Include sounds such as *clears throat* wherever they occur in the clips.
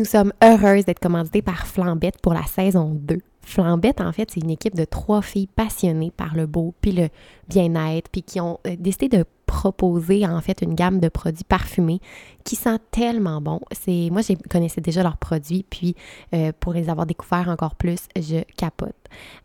Nous sommes heureuses d'être commanditées par Flambette pour la saison 2. Flambette, en fait, c'est une équipe de trois filles passionnées par le beau puis le bien-être, puis qui ont euh, décidé de proposer en fait une gamme de produits parfumés qui sent tellement bon. C'est moi je connaissais déjà leurs produits puis euh, pour les avoir découverts encore plus, je capote.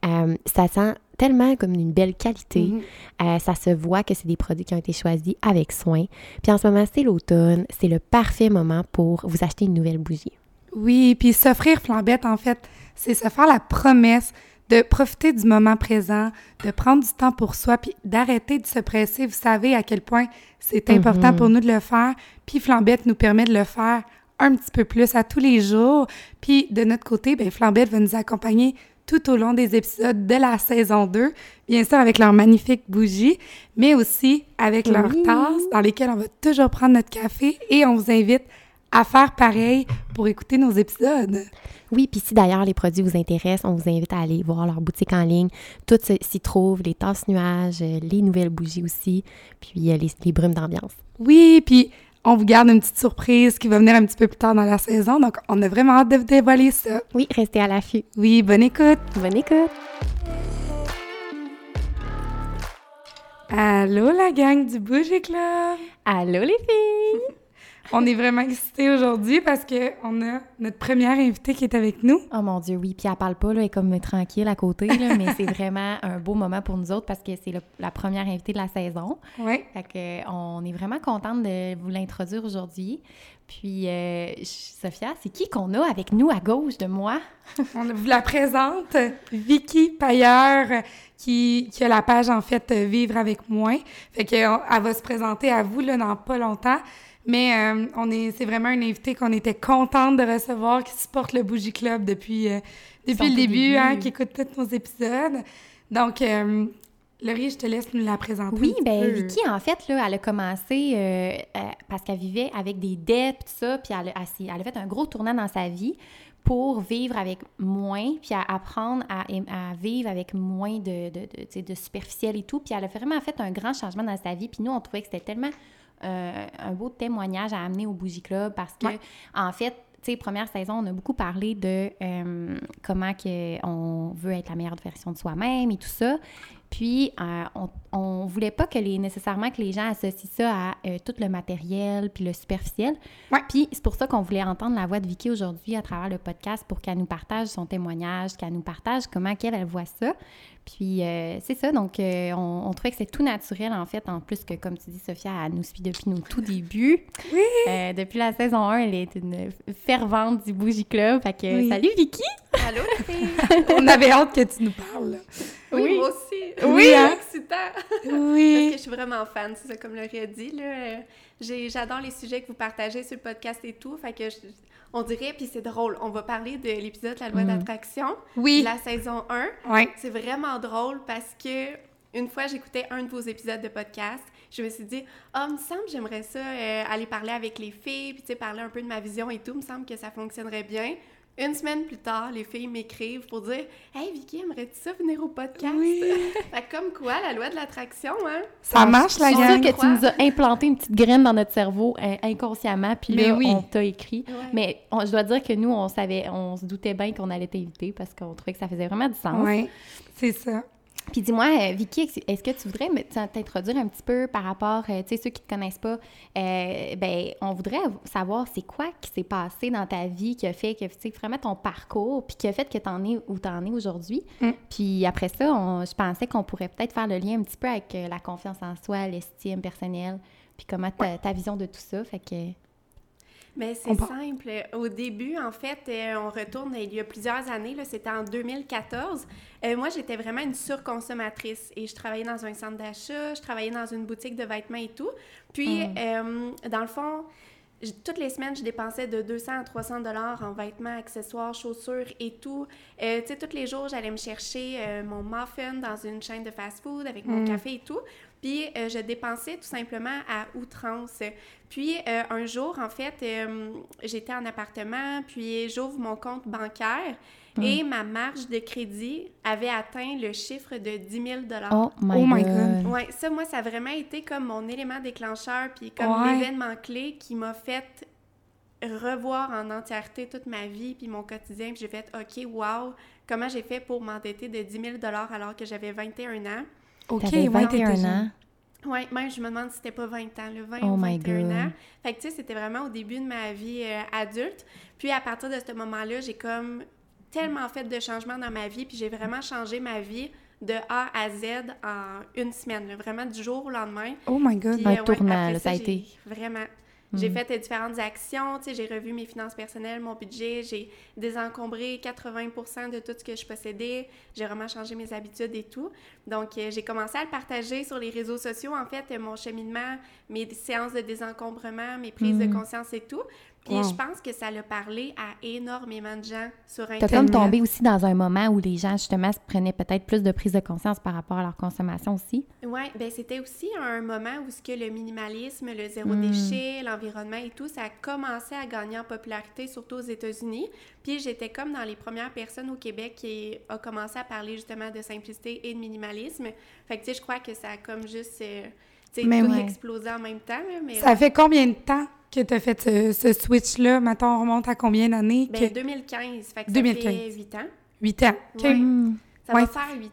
Euh, ça sent tellement comme une belle qualité. Mhm. ça se voit que c'est des produits qui ont été choisis avec soin. Puis en ce moment, c'est l'automne, c'est le parfait moment pour vous acheter une nouvelle bougie. Oui, puis s'offrir flambette, en fait, c'est se faire la promesse de profiter du moment présent, de prendre du temps pour soi, puis d'arrêter de se presser. Vous savez à quel point c'est important Mhm. pour nous de le faire. Puis Flambette nous permet de le faire un petit peu plus à tous les jours. Puis de notre côté, ben Flambette va nous accompagner tout au long des épisodes de la saison 2, bien sûr avec leurs magnifiques bougies, mais aussi avec leurs Oui. tasses dans lesquelles on va toujours prendre notre café et on vous invite à faire pareil pour écouter nos épisodes. Oui, puis si d'ailleurs les produits vous intéressent, on vous invite à aller voir leur boutique en ligne. Tout s'y trouve, les tasses nuages, euh, les nouvelles bougies aussi, puis euh, les, les brumes d'ambiance. Oui, puis on vous garde une petite surprise qui va venir un petit peu plus tard dans la saison, donc on a vraiment hâte de vous dévoiler ça. Oui, restez à l'affût. Oui, bonne écoute! Bonne écoute! Allô la gang du Bougie Club! Allô les filles! On est vraiment excités aujourd'hui parce que on a notre première invitée qui est avec nous. Oh mon Dieu, oui, puis elle parle pas, là, elle est comme tranquille à côté, là, mais c'est vraiment un beau moment pour nous autres parce que c'est la première invitée de la saison. Oui. Fait que, euh, on est vraiment contente de vous l'introduire aujourd'hui. Puis, euh, Sophia, c'est qui qu'on a avec nous à gauche de moi? *laughs* On vous la présente, Vicky Pailleur, qui, qui a la page, en fait, Vivre avec moins. Fait qu'elle va se présenter à vous, là, dans pas longtemps. Mais euh, on est, c'est vraiment une invitée qu'on était contente de recevoir, qui supporte le Bougie Club depuis, euh, depuis le début, début. hein, qui écoute tous nos épisodes. Donc, euh, Laurie, je te laisse nous la présenter. Oui, un ben peu. Vicky, en fait, là, elle a commencé parce qu'elle vivait avec des dettes, tout ça, puis elle, a- elle, a fait un gros tournant dans sa vie pour vivre avec moins, puis à apprendre à, à vivre avec moins de, de, de, de superficiel et tout. Puis elle a vraiment fait un grand changement dans sa vie. Puis nous, on trouvait que c'était tellement euh, un beau témoignage à amener au Bougie Club parce que, Ouais. en fait, tu sais, première saison, on a beaucoup parlé de euh, comment que on veut être la meilleure version de soi-même et tout ça. Puis, euh, on, on voulait pas que les, nécessairement que les gens associent ça à euh, tout le matériel puis le superficiel. Ouais. Puis, c'est pour ça qu'on voulait entendre la voix de Vicky aujourd'hui à travers le podcast pour qu'elle nous partage son témoignage, qu'elle nous partage comment qu'elle, elle voit ça. Puis, euh, c'est ça. Donc, euh, on, on trouvait que c'est tout naturel, en fait, en plus que, comme tu dis, Sophia, elle nous suit depuis nos tout débuts. Oui! Euh, depuis la saison 1, elle est une fervente du Bougie Club. Fait que, Oui. salut Vicky! Allô, les filles? *laughs* On avait hâte que tu nous parles. là. Oui, Oui. moi aussi. Oui, c'est hein? excitant. Parce Oui! que je suis vraiment fan, c'est ça, comme Laurie a dit. Là, j'adore les sujets que vous partagez sur le podcast et tout. Fait que je- on dirait, puis c'est drôle, on va parler de l'épisode La loi Mm. d'attraction, Oui! la saison 1. Oui. C'est vraiment drôle parce que une fois j'écoutais un de vos épisodes de podcast, je me suis dit ah me semble j'aimerais ça euh, aller parler avec les filles puis tu sais parler un peu de ma vision et tout, me semble que ça fonctionnerait bien. Une semaine plus tard, les filles m'écrivent pour dire Hey Vicky, aimerais-tu ça venir au podcast? Oui. *laughs* fait que comme quoi, la loi de l'attraction, hein? Ça marche, la gang! que tu nous as implanté une petite graine dans notre cerveau euh, inconsciemment, puis là, oui. on t'a écrit. Ouais. Mais on- je dois dire que nous, on savait, on se doutait bien qu'on allait t'inviter parce qu'on trouvait que ça faisait vraiment du sens. Oui, c'est ça. Puis dis-moi, euh, Vicky, est-ce que tu voudrais t'introduire un petit peu par rapport, euh, tu sais, ceux qui te connaissent pas, euh, ben, on voudrait savoir c'est quoi qui s'est passé dans ta vie qui a fait que, tu sais, vraiment ton parcours, puis qui a fait que t'en es où t'en es aujourd'hui. Mm. Puis après ça, on- je pensais qu'on pourrait peut-être faire le lien un petit peu avec la confiance en soi, l'estime personnelle, puis comment ta, ta vision de tout ça, fait que... Mais c'est simple. Au début, en fait, euh, on retourne il y a plusieurs années, c'était en 2014. Euh, moi, j'étais vraiment une surconsommatrice et je travaillais dans un centre d'achat, je travaillais dans une boutique de vêtements et tout. Puis, euh, dans le fond, toutes les semaines, je dépensais de 200 à 300 dollars en vêtements, accessoires, chaussures et tout. Euh, tu sais, tous les jours, j'allais me chercher euh, mon muffin dans une chaîne de fast-food avec mon Mm. café et tout. Puis, euh, je dépensais tout simplement à outrance. Puis, euh, un jour, en fait, euh, j'étais en appartement, puis j'ouvre mon compte bancaire Et ma marge de crédit avait atteint le chiffre de 10 000 Oh my, Oh my God. God. Ouais, ça, moi, ça a vraiment été comme mon élément déclencheur, puis comme Ouais. l'événement clé qui m'a fait revoir en entièreté toute ma vie, puis mon quotidien, puis j'ai fait, OK, wow, comment j'ai fait pour m'endetter de 10 000 alors que j'avais 21 ans? OK, T'avais ouais, t'étais 21 jeune. ans. Ouais, même je me demande si c'était pas 20 ans, le 20 Oh ou my 21 God. ans. Fait que tu sais, c'était vraiment au début de ma vie euh, adulte. Puis à partir de ce moment-là, j'ai comme tellement fait de changements dans ma vie, puis j'ai vraiment changé ma vie de A à Z en une semaine, là, vraiment du jour au lendemain. Oh my God. Puis, Un euh, ouais, tournant, ça a été. Vraiment. J'ai Mm. fait euh, différentes actions, tu sais, j'ai revu mes finances personnelles, mon budget, j'ai désencombré 80% de tout ce que je possédais, j'ai vraiment changé mes habitudes et tout. Donc, euh, j'ai commencé à le partager sur les réseaux sociaux, en fait, euh, mon cheminement, mes séances de désencombrement, mes prises de Mm. conscience et tout. Puis, Wow. je pense que ça l'a parlé à énormément de gens sur T'as Internet. comme Tellement. tombé aussi dans un moment où les gens, justement, se prenaient peut-être plus de prise de conscience par rapport à leur consommation aussi? Oui, ben c'était aussi un moment où ce que le minimalisme, le zéro Mm. déchet, l'environnement et tout, ça a commencé à gagner en popularité, surtout aux États-Unis. Puis j'étais comme dans les premières personnes au Québec qui a commencé à parler justement de simplicité et de minimalisme. Fait que tu sais, je crois que ça a comme juste, euh, tu sais, Mais tout ouais. explosé en même temps. mais Ça fait combien de temps que tu as fait ce, ce switch-là? Maintenant, on remonte à combien d'années? ben, que... 2015, fait que 2015. ça fait 8 ans. 8 ans. Ouais. Ça Ouais. va faire 8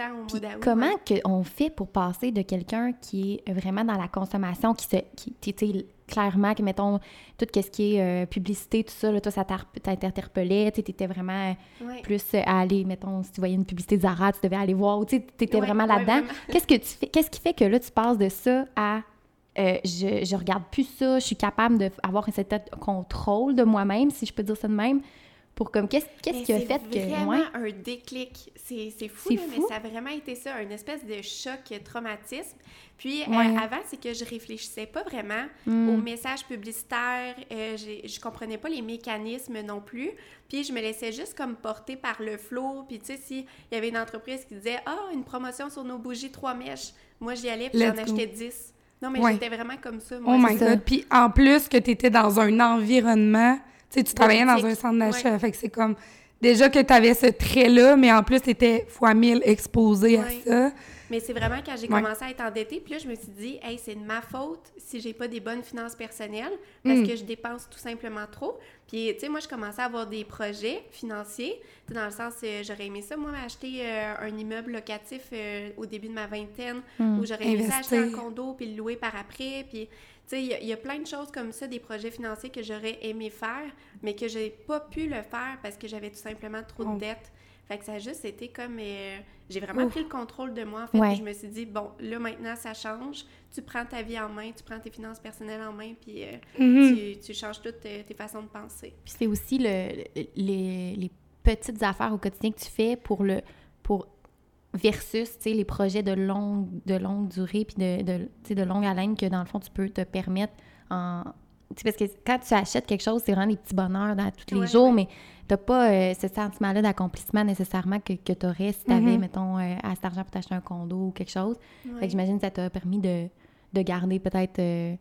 ans au mois Puis d'août. comment ouais. que on fait pour passer de quelqu'un qui est vraiment dans la consommation, qui se, qui, tu sais, clairement, que mettons, tout ce qui est euh, publicité, tout ça, là, toi, ça t'interpellait, tu étais vraiment Ouais. plus euh, à aller, mettons, si tu voyais une publicité de Zara, tu devais aller voir, tu étais Ouais, vraiment ouais, là-dedans. Qu'est-ce que tu fais, qu'est-ce qui fait que là, tu passes de ça à euh, je, je regarde plus ça, je suis capable d'avoir un certain contrôle de moi-même, si je peux dire ça de même, pour comme, qu'est-ce Mais qui a c'est fait que... vraiment ouais. un déclic. C'est c'est fou, C'est là, mais fou. ça a vraiment été ça, une espèce de choc, traumatisme. Puis euh, avant, c'est que je réfléchissais pas vraiment Mm. aux messages publicitaires. Euh, je comprenais pas les mécanismes non plus. Puis je me laissais juste comme porter par le flot. Puis tu sais, s'il y avait une entreprise qui disait « Ah, une promotion sur nos bougies trois mèches », moi j'y allais puis j'en achetais 10. Non, mais Ouais. j'étais vraiment comme ça. Moi, Oh my. God. Puis en plus que tu étais dans un environnement, tu sais, tu travaillais dans un centre d'achat, fait que c'est comme déjà que tu avais ce trait-là, mais en plus tu étais fois mille exposé à ça. Mais c'est vraiment quand j'ai Ouais. commencé à être endettée, puis là, je me suis dit, hey, c'est de ma faute si j'ai pas des bonnes finances personnelles, parce Mm. que je dépense tout simplement trop. Puis, tu sais, moi, je commençais à avoir des projets financiers, dans le sens, euh, j'aurais aimé ça, moi, m'acheter euh, un immeuble locatif euh, au début de ma vingtaine, Mm. où j'aurais aimé ça acheter un condo, puis le louer par après, puis... Tu sais, il y y, a plein de choses comme ça, des projets financiers que j'aurais aimé faire, mais que j'ai pas pu le faire parce que j'avais tout simplement trop Oh. de dettes. Fait que ça a juste été comme... euh, j'ai vraiment Ouf. pris le contrôle de moi, en fait. Ouais. je me suis dit, bon, là, maintenant, ça change. Tu prends ta vie en main, tu prends tes finances personnelles en main, puis euh, Mhm. tu, tu changes toutes tes, tes façons de penser. Puis c'est aussi le, le- les, les petites affaires au quotidien que tu fais pour le pour versus les projets de longue de longue durée puis de, de, de longue haleine que dans le fond tu peux te permettre en sais, parce que quand tu achètes quelque chose c'est vraiment des petits bonheurs dans tous les Ouais, jours ouais. mais t'as pas euh, ce sentiment-là d'accomplissement nécessairement que, que tu aurais si tu avais Mhm. mettons euh, à cet argent pour t'acheter un condo ou quelque chose fait que j'imagine que ça t'a permis de, de garder peut-être euh,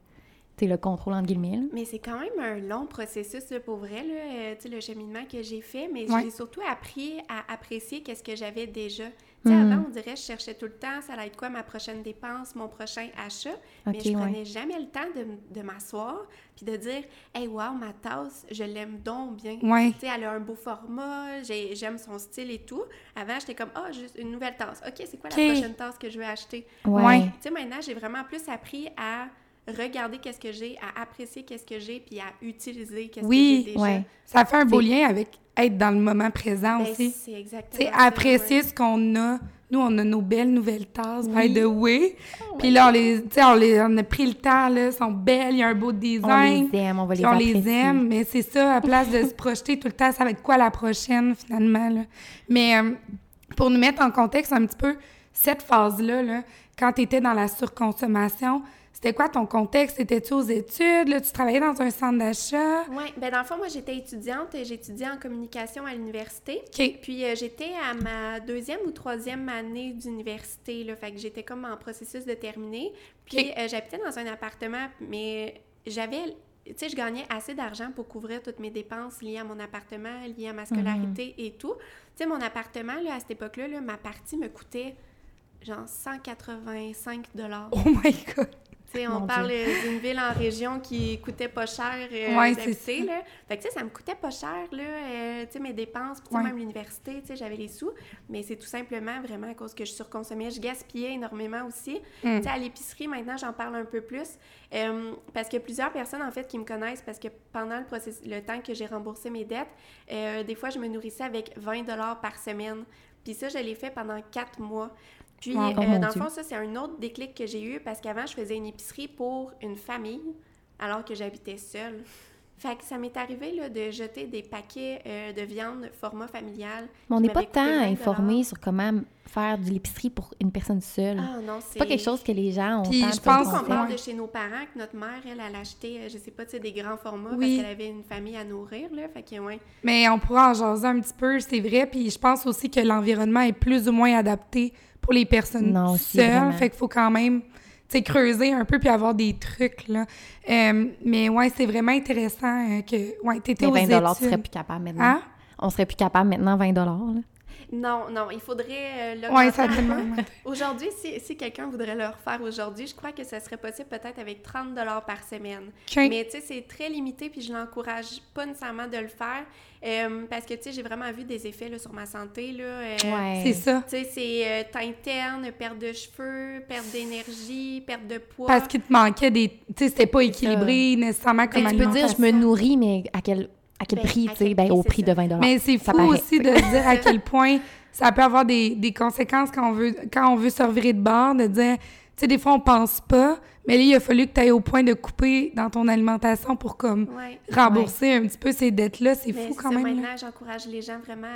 le contrôle entre guillemets là. Mais c'est quand même un long processus, là, pour vrai, là, euh, tu sais, le cheminement que j'ai fait, mais j'ai surtout appris à apprécier qu'est-ce que j'avais déjà. Sais, Mhm. avant, on dirait, je cherchais tout le temps, ça allait être quoi ma prochaine dépense, mon prochain achat, mais je ouais. prenais jamais le temps de, de m'asseoir puis de dire « Hey, wow, ma tasse, je l'aime donc bien. Ouais. Tu sais, elle a un beau format, j'ai- j'aime son style et tout. Avant, j'étais comme, ah, juste une nouvelle tasse. OK, c'est quoi la prochaine tasse que je vais acheter? Ouais. Tu sais, maintenant, j'ai vraiment plus appris à regarder qu'est-ce que j'ai, à apprécier qu'est-ce que j'ai, puis à utiliser qu'est-ce Oui, que j'ai déjà. ouais. Ça fait un beau lien avec être dans le moment présent Ben, aussi. c'est exactement ça, apprécier ouais. ce qu'on a. Nous, on a nos belles nouvelles tasses, by Oui. the way. Puis là, on les, on les, on a pris le temps, là, elles sont belles, il y a un beau on design. les aime on va les on apprécier les aime, mais c'est ça, à place de *laughs* se projeter tout le temps, ça va être quoi la prochaine, finalement, là? Mais euh, pour nous mettre en contexte un petit peu, cette phase-là, là, quand tu étais dans la surconsommation, c'était quoi ton contexte? Étais-tu aux études? Là, tu travaillais dans un centre d'achat? Oui, ben dans le fond, moi, j'étais étudiante, j'étudiais en communication à l'université. OK. Puis euh, j'étais à ma deuxième ou troisième année d'université, là, fait que j'étais comme en processus de terminer. Puis euh, j'habitais dans un appartement, mais j'avais tu sais, je gagnais assez d'argent pour couvrir toutes mes dépenses liées à mon appartement, liées à ma scolarité et tout. Tu sais, mon appartement, là, à cette époque-là, là, ma partie me coûtait genre 185 Oh my God! On parle d'une ville en région qui coûtait pas cher euh, ouais, d'habiter, là. Fait que, ça me coûtait pas cher, là, euh, tu sais, mes dépenses, puis même l'université, tu sais, j'avais les sous, mais c'est tout simplement vraiment à cause que je surconsommais. Je gaspillais énormément aussi. Tu sais, à l'épicerie, maintenant, j'en parle un peu plus, euh, parce a plusieurs personnes, en fait, qui me connaissent, parce que pendant le temps que j'ai remboursé mes dettes, euh, des fois, je me nourrissais avec 20 par semaine. Puis ça, je l'ai fait pendant quatre mois. Puis, Oh euh, dans le fond, ça, c'est un autre déclic que j'ai eu parce qu'avant, je faisais une épicerie pour une famille alors que j'habitais seule. Fait que ça m'est arrivé là, de jeter des paquets euh, de viande format familial. Mais on n'est pas tant 20 informé sur comment faire de l'épicerie pour une personne seule. Ah non, c'est pas quelque chose que les gens ont Puis je pense Qu'on parle de chez nos parents, que notre mère, elle, elle acheté, euh, je sais pas, tu sais, des grands formats Oui. parce qu'elle avait une famille à nourrir, là. Fait que, ouais. Mais on pourra en jaser un petit peu, c'est vrai. Puis je pense aussi que l'environnement est plus ou moins adapté pour les personnes Non, seules. Fait qu'il faut quand même creuser un peu puis avoir des trucs. Là. Euh, mais ouais, c'est vraiment intéressant euh, que. Ouais, t'étais aux 20 tu serais études. plus capable maintenant. Hein? On serait plus capable maintenant 20 là. Non, non, il faudrait euh, Ouais, ça. *laughs* Aujourd'hui, si, si quelqu'un voudrait le refaire aujourd'hui, je crois que ça serait possible peut-être avec 30 par semaine. Mais tu sais, c'est très limité, puis je l'encourage pas nécessairement de le faire euh, parce que tu sais, j'ai vraiment vu des effets là, sur ma santé. Là, euh, Ouais. C'est ça. Tu sais, c'est euh, teint terne, perte de cheveux, perte d'énergie, perte de poids. Parce qu'il te manquait des. Tu sais, c'était pas équilibré nécessairement comme Mais tu peux dire, je me nourris, mais à quel, à quel Ben, prix, tu sais? Ben, au prix ça. de 20 Mais c'est fou paraît. aussi de dire à quel point ça peut avoir des, des conséquences quand on veut quand on veut se revirer de bord, de dire, tu sais, des fois on pense pas, mais là, il a fallu que tu ailles au point de couper dans ton alimentation pour comme Ouais. rembourser un petit peu ces dettes-là. C'est fou quand ça, même. maintenant, j'encourage les gens vraiment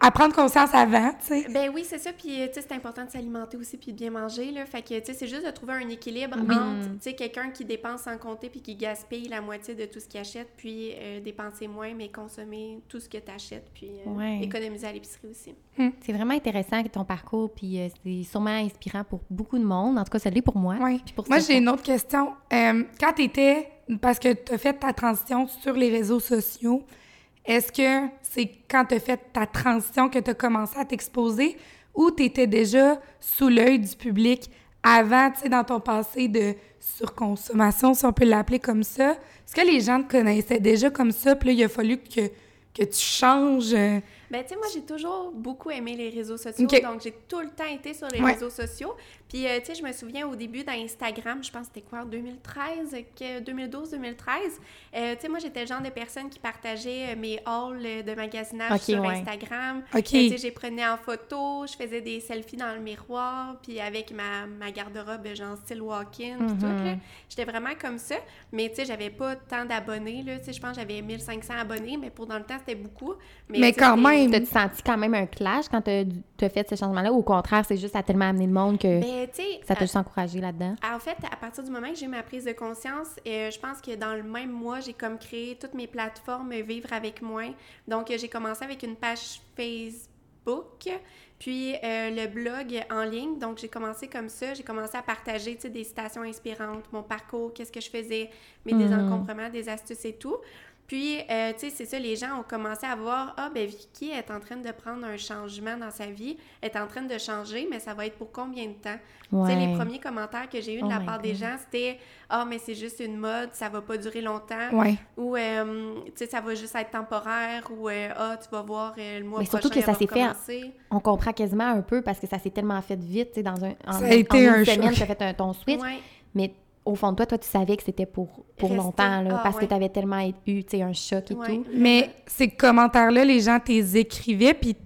à, À prendre conscience avant, tu sais. Ben oui, c'est ça. Puis, tu sais, c'est important de s'alimenter aussi puis de bien manger, là. Fait que, tu sais, c'est juste de trouver un équilibre Oui. entre, tu sais, quelqu'un qui dépense sans compter puis qui gaspille la moitié de tout ce qu'il achète, puis euh, dépenser moins, mais consommer tout ce que tu achètes, puis euh, Ouais. économiser à l'épicerie aussi. C'est vraiment intéressant ton parcours, puis euh, c'est sûrement inspirant pour beaucoup de monde. En tout cas, ça l'est pour moi. Puis pour Moi, j'ai une autre question. Euh, quand tu étais, parce que tu as fait ta transition sur les réseaux sociaux, est-ce que c'est quand tu as fait ta transition que tu as commencé à t'exposer ou tu étais déjà sous l'œil du public avant, tu sais, dans ton passé de surconsommation, si on peut l'appeler comme ça? Est-ce que les gens te connaissaient déjà comme ça, puis là, il a fallu que, que tu changes? Ben, tu sais, moi, j'ai toujours beaucoup aimé les réseaux sociaux. Donc, j'ai tout le temps été sur les Ouais. réseaux sociaux. Puis, euh, tu sais, je me souviens au début d'Instagram, je pense que c'était quoi, en 2013, que 2012-2013. Euh, tu sais, moi, j'étais le genre de personne qui partageait euh, mes hauls euh, de magasinage sur ouais. Instagram. OK. Tu sais, j'ai prenais en photo, je faisais des selfies dans le miroir, puis avec ma, ma garde-robe, genre style walk-in, puis tout, Mhm. là. J'étais vraiment comme ça. Mais, tu sais, j'avais pas tant d'abonnés, là. Tu sais, je pense que j'avais 1500 abonnés, mais pour dans le temps, c'était beaucoup. Mais quand même. T'as-tu senti quand même un clash quand t'as as fait ce changement-là? Ou au contraire, c'est juste à tellement amener le monde que Ben, tu sais, ça t'a juste encouragé là-dedans? En fait, à partir du moment que j'ai ma prise de conscience, euh, je pense que dans le même mois, j'ai comme créé toutes mes plateformes euh, Vivre avec moi. Donc, euh, j'ai commencé avec une page Facebook, puis euh, le blog en ligne. Donc, j'ai commencé comme ça. J'ai commencé à partager des citations inspirantes, mon parcours, qu'est-ce que je faisais, mes Mhm. désencombrements, des astuces et tout. Puis, euh, tu sais, c'est ça, les gens ont commencé à voir, ah, ben Vicky est en train de prendre un changement dans sa vie, est en train de changer, mais ça va être pour combien de temps? Tu sais, les premiers commentaires que j'ai eus de Oh la part des gens, c'était Ah, mais c'est juste une mode, ça va pas durer longtemps. Ouais. Ou, euh, tu sais, ça va juste être temporaire. Ou, euh, Ah, tu vas voir euh, le mois Mais prochain. surtout que ça s'est fait. On comprend quasiment un peu parce que ça s'est tellement fait vite, tu sais, dans un... En, Ça a été en un semaine, choc. t'as fait un, ton switch. Ouais. Mais au fond de toi, toi, tu savais que c'était pour, pour Rester. longtemps, là, Ah, parce ouais. que tu avais tellement eu, tu sais, un choc et Ouais. tout. Mais ces commentaires-là, les gens t'es écrivaient, puis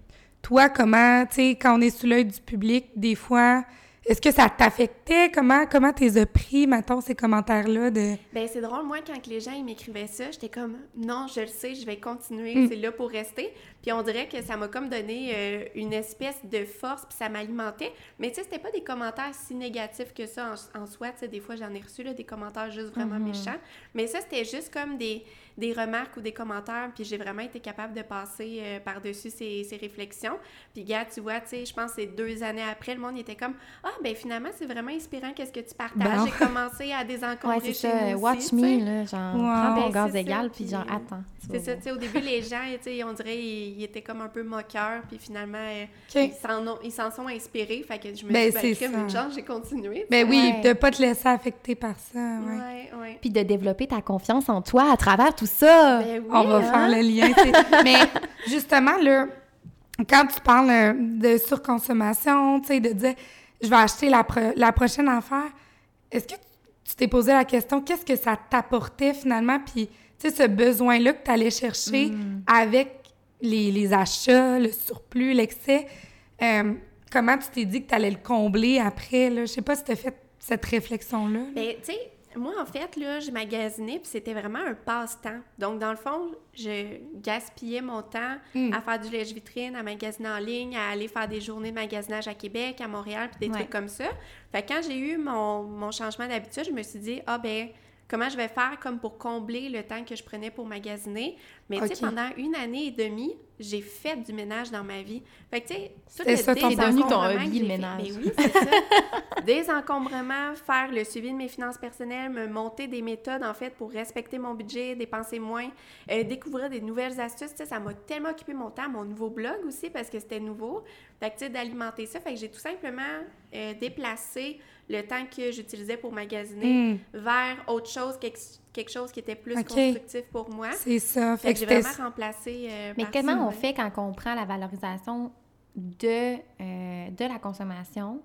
toi, comment, tu sais, quand on est sous l'œil du public, des fois, est-ce que ça t'affectait? Comment comment t'es as pris, mettons, ces commentaires-là de... Ben, c'est drôle, moi, quand que les gens ils m'écrivaient ça, j'étais comme non, je le sais, je vais continuer, Mm. c'est là pour rester. Puis on dirait que ça m'a comme donné euh, une espèce de force, puis ça m'alimentait. Mais tu sais, c'était pas des commentaires si négatifs que ça en, soi. Tu sais, des fois, j'en ai reçu là, des commentaires juste vraiment Mhm. méchants. Mais ça, c'était juste comme des, des remarques ou des commentaires, puis j'ai vraiment été capable de passer euh, par-dessus ces, ces réflexions. Puis, gars, tu vois, tu sais, je pense que c'est deux années après, le monde était comme « Ah, ben finalement, c'est vraiment inspirant qu'est-ce que tu partages? Bon. J'ai commencé à désencombrer Ouais, chez ça. Watch aussi, me, là. Genre, Wow. prends ton Ben, gaz égal, puis genre, attends. C'est ça, tu sais, au début, les gens, tu sais, on dirait, ils, ils étaient comme un peu moqueurs, puis finalement, euh, ils s'en ont- ils s'en sont inspirés, fait que je me Ben, suis dit, c'est ben, une chance, j'ai continué. Ben oui, Ouais. de pas te laisser affecter par ça, ouais. Ouais, ouais. Puis de développer ta confiance en toi à travers tout ça. Ben oui, On va hein? faire le lien. *laughs* Mais justement, là, quand tu parles euh, de surconsommation, tu sais, de dire je vais acheter la, pro- la prochaine affaire, est-ce que tu t'es posé la question qu'est-ce que ça t'apportait finalement? Puis, tu sais, ce besoin-là que tu allais chercher Mm. avec les, les achats, le surplus, l'excès, euh, comment tu t'es dit que tu allais le combler après? Là? Je sais pas si tu as fait cette réflexion-là. Ben, tu sais, moi, en fait, là, je magasinais, puis c'était vraiment un passe-temps. Donc, dans le fond, je gaspillais mon temps Mm. à faire du lèche-vitrine, à magasiner en ligne, à aller faire des journées de magasinage à Québec, à Montréal, puis des Ouais. trucs comme ça. Fait que quand j'ai eu mon, mon changement d'habitude, je me suis dit, ah ben, comment je vais faire comme pour combler le temps que je prenais pour magasiner. Mais tu sais, pendant une année et demie, j'ai fait du ménage dans ma vie. Fait que tu sais, tout C'est ça, ton- devenu ton hobby, le fait- ménage. Ben oui, c'est ça. *laughs* Désencombrement, faire le suivi de mes finances personnelles, me monter des méthodes, en fait, pour respecter mon budget, dépenser moins, euh, découvrir des nouvelles astuces. Tu sais, ça m'a tellement occupé mon temps, mon nouveau blog aussi, parce que c'était nouveau. Fait que, tu sais, d'alimenter ça. Fait que j'ai tout simplement euh, déplacé le temps que j'utilisais pour magasiner Mm. vers autre chose, quelque, quelque chose qui était plus constructif pour moi. C'est ça. Fait Fait que que j'ai vraiment remplacé. euh, Mais comment ça, on ouais. fait quand on prend la valorisation de, euh, de la consommation?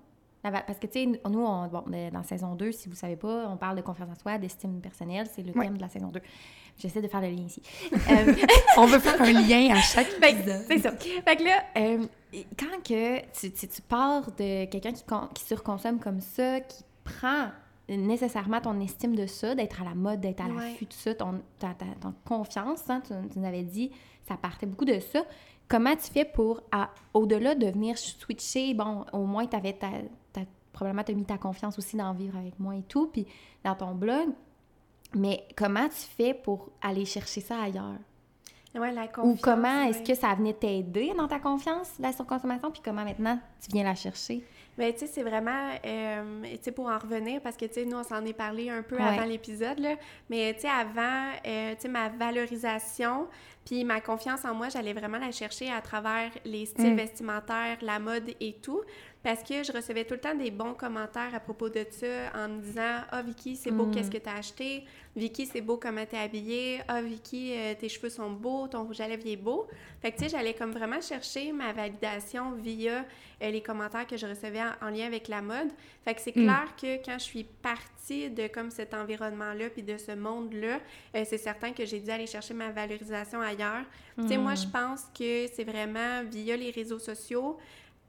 Parce que, tu sais, nous, on, bon, dans saison 2, si vous ne savez pas, on parle de confiance en soi, d'estime personnelle. C'est le Ouais. thème de la saison 2. J'essaie de faire le lien ici. *laughs* Euh, On veut faire un lien à chaque que, *laughs* épisode. c'est ça. Fait que là, euh, quand que tu, tu, tu pars de quelqu'un qui, qui surconsomme comme ça, qui prend nécessairement ton estime de ça, d'être à la mode, d'être à Ouais. l'affût de ça, ton, ta, ta- ton confiance, hein, tu, tu nous avais dit, ça partait beaucoup de ça. Comment tu fais pour, au-delà de venir switcher, bon, au moins, tu avais ta- probablement tu as mis ta confiance aussi dans vivre avec moi et tout, puis dans ton blog, mais comment tu fais pour aller chercher ça ailleurs? Ouais, la Ou comment est-ce ouais. que ça venait t'aider dans ta confiance, la surconsommation, puis comment maintenant tu viens la chercher? Ben, tu sais, c'est vraiment, euh, tu sais, pour en revenir, parce que, tu sais, nous, on s'en est parlé un peu Ouais. avant l'épisode, là, mais, tu sais, avant, euh, tu sais, ma valorisation, puis ma confiance en moi, j'allais vraiment la chercher à travers les styles Mm. vestimentaires, la mode et tout, parce que je recevais tout le temps des bons commentaires à propos de ça, en me disant « Ah, Vicky, c'est beau, Mm. qu'est-ce que t'as acheté? Vicky, c'est beau comment t'es habillée. Ah, Vicky, euh, tes cheveux sont beaux, ton rouge à lèvres est beau. » Fait que, tu sais, j'allais comme vraiment chercher ma validation via euh, les commentaires que je recevais en, en lien avec la mode. Fait que c'est Mm. clair que quand je suis partie de comme cet environnement-là puis de ce monde-là, euh, c'est certain que j'ai dû aller chercher ma valorisation ailleurs. Tu sais, moi, je pense que c'est vraiment via les réseaux sociaux,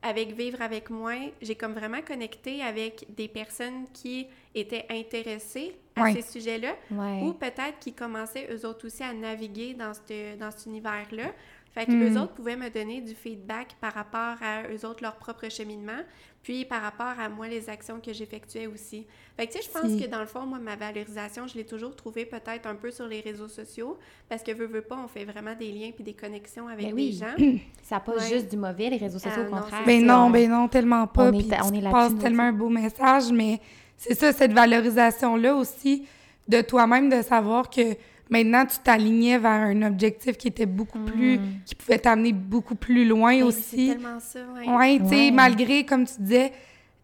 avec Vivre avec moi, j'ai comme vraiment connecté avec des personnes qui étaient intéressées à Ouais. ces sujets-là Ouais. ou peut-être qui commençaient eux autres aussi à naviguer dans, ce dans cet univers-là. Fait que Mm. eux autres pouvaient me donner du feedback par rapport à eux autres, leur propre cheminement, puis par rapport à moi, les actions que j'effectuais aussi. Fait que tu sais, je pense Si. que dans le fond, moi, ma valorisation, je l'ai toujours trouvée peut-être un peu sur les réseaux sociaux, parce que veux, veux pas, on fait vraiment des liens puis des connexions avec Ben des oui. gens. *clears throat* Ça n'a pas Ouais. juste du mauvais, les réseaux sociaux, Ah, au contraire. Ben non, on- ben non, tellement pas. on est- Puis on tu est passes nous tellement un beau message, mais c'est ça, cette valorisation-là aussi de toi-même, de savoir que maintenant, tu t'alignais vers un objectif qui était beaucoup plus... Mm. qui pouvait t'amener beaucoup plus loin Ben, aussi. C'est tellement ça, ouais. Oui, tu sais, Ouais. malgré, comme tu disais,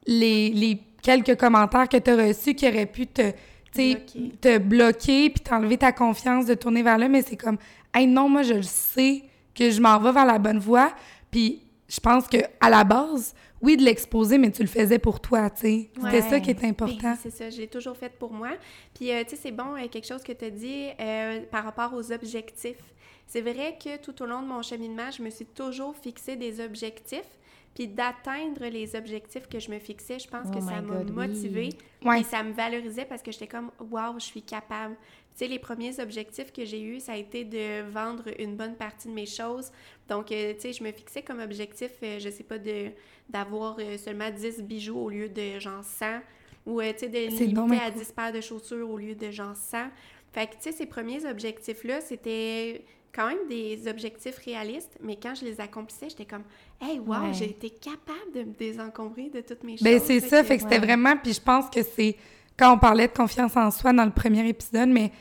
les, les quelques commentaires que tu as reçus qui auraient pu te, Bloquer. te bloquer puis t'enlever ta confiance de tourner vers là, mais c'est comme, hey, non, moi, je le sais que je m'en vais vers la bonne voie. Puis je pense que à la base, oui, de l'exposer, mais tu le faisais pour toi, tu sais. C'était Ouais. ça qui est important. C'est ça, je l'ai toujours fait pour moi. Puis, euh, tu sais, c'est bon, euh, quelque chose que tu as dit euh, par rapport aux objectifs. C'est vrai que tout au long de mon cheminement, je me suis toujours fixé des objectifs. puis d'atteindre les objectifs que je me fixais. Je pense Oh que ça my m'a oui. motivée Ouais. et ça me valorisait parce que j'étais comme waouh, je suis capable. Tu sais, les premiers objectifs que j'ai eus, ça a été de vendre une bonne partie de mes choses. Donc, euh, tu sais, je me fixais comme objectif, euh, je sais pas, de d'avoir euh, seulement 10 bijoux au lieu de genre 100 ou, euh, tu sais, de limiter bien à cool. 10 paires de chaussures au lieu de genre 100. Fait que, tu sais, ces premiers objectifs-là, c'était quand même des objectifs réalistes, mais quand je les accomplissais, j'étais comme, hey, wow, Ouais. j'ai été capable de me désencombrer de toutes mes Ben choses. c'est ça, fait que c'était ouais. vraiment, puis je pense que c'est, quand on parlait de confiance en soi dans le premier épisode, mais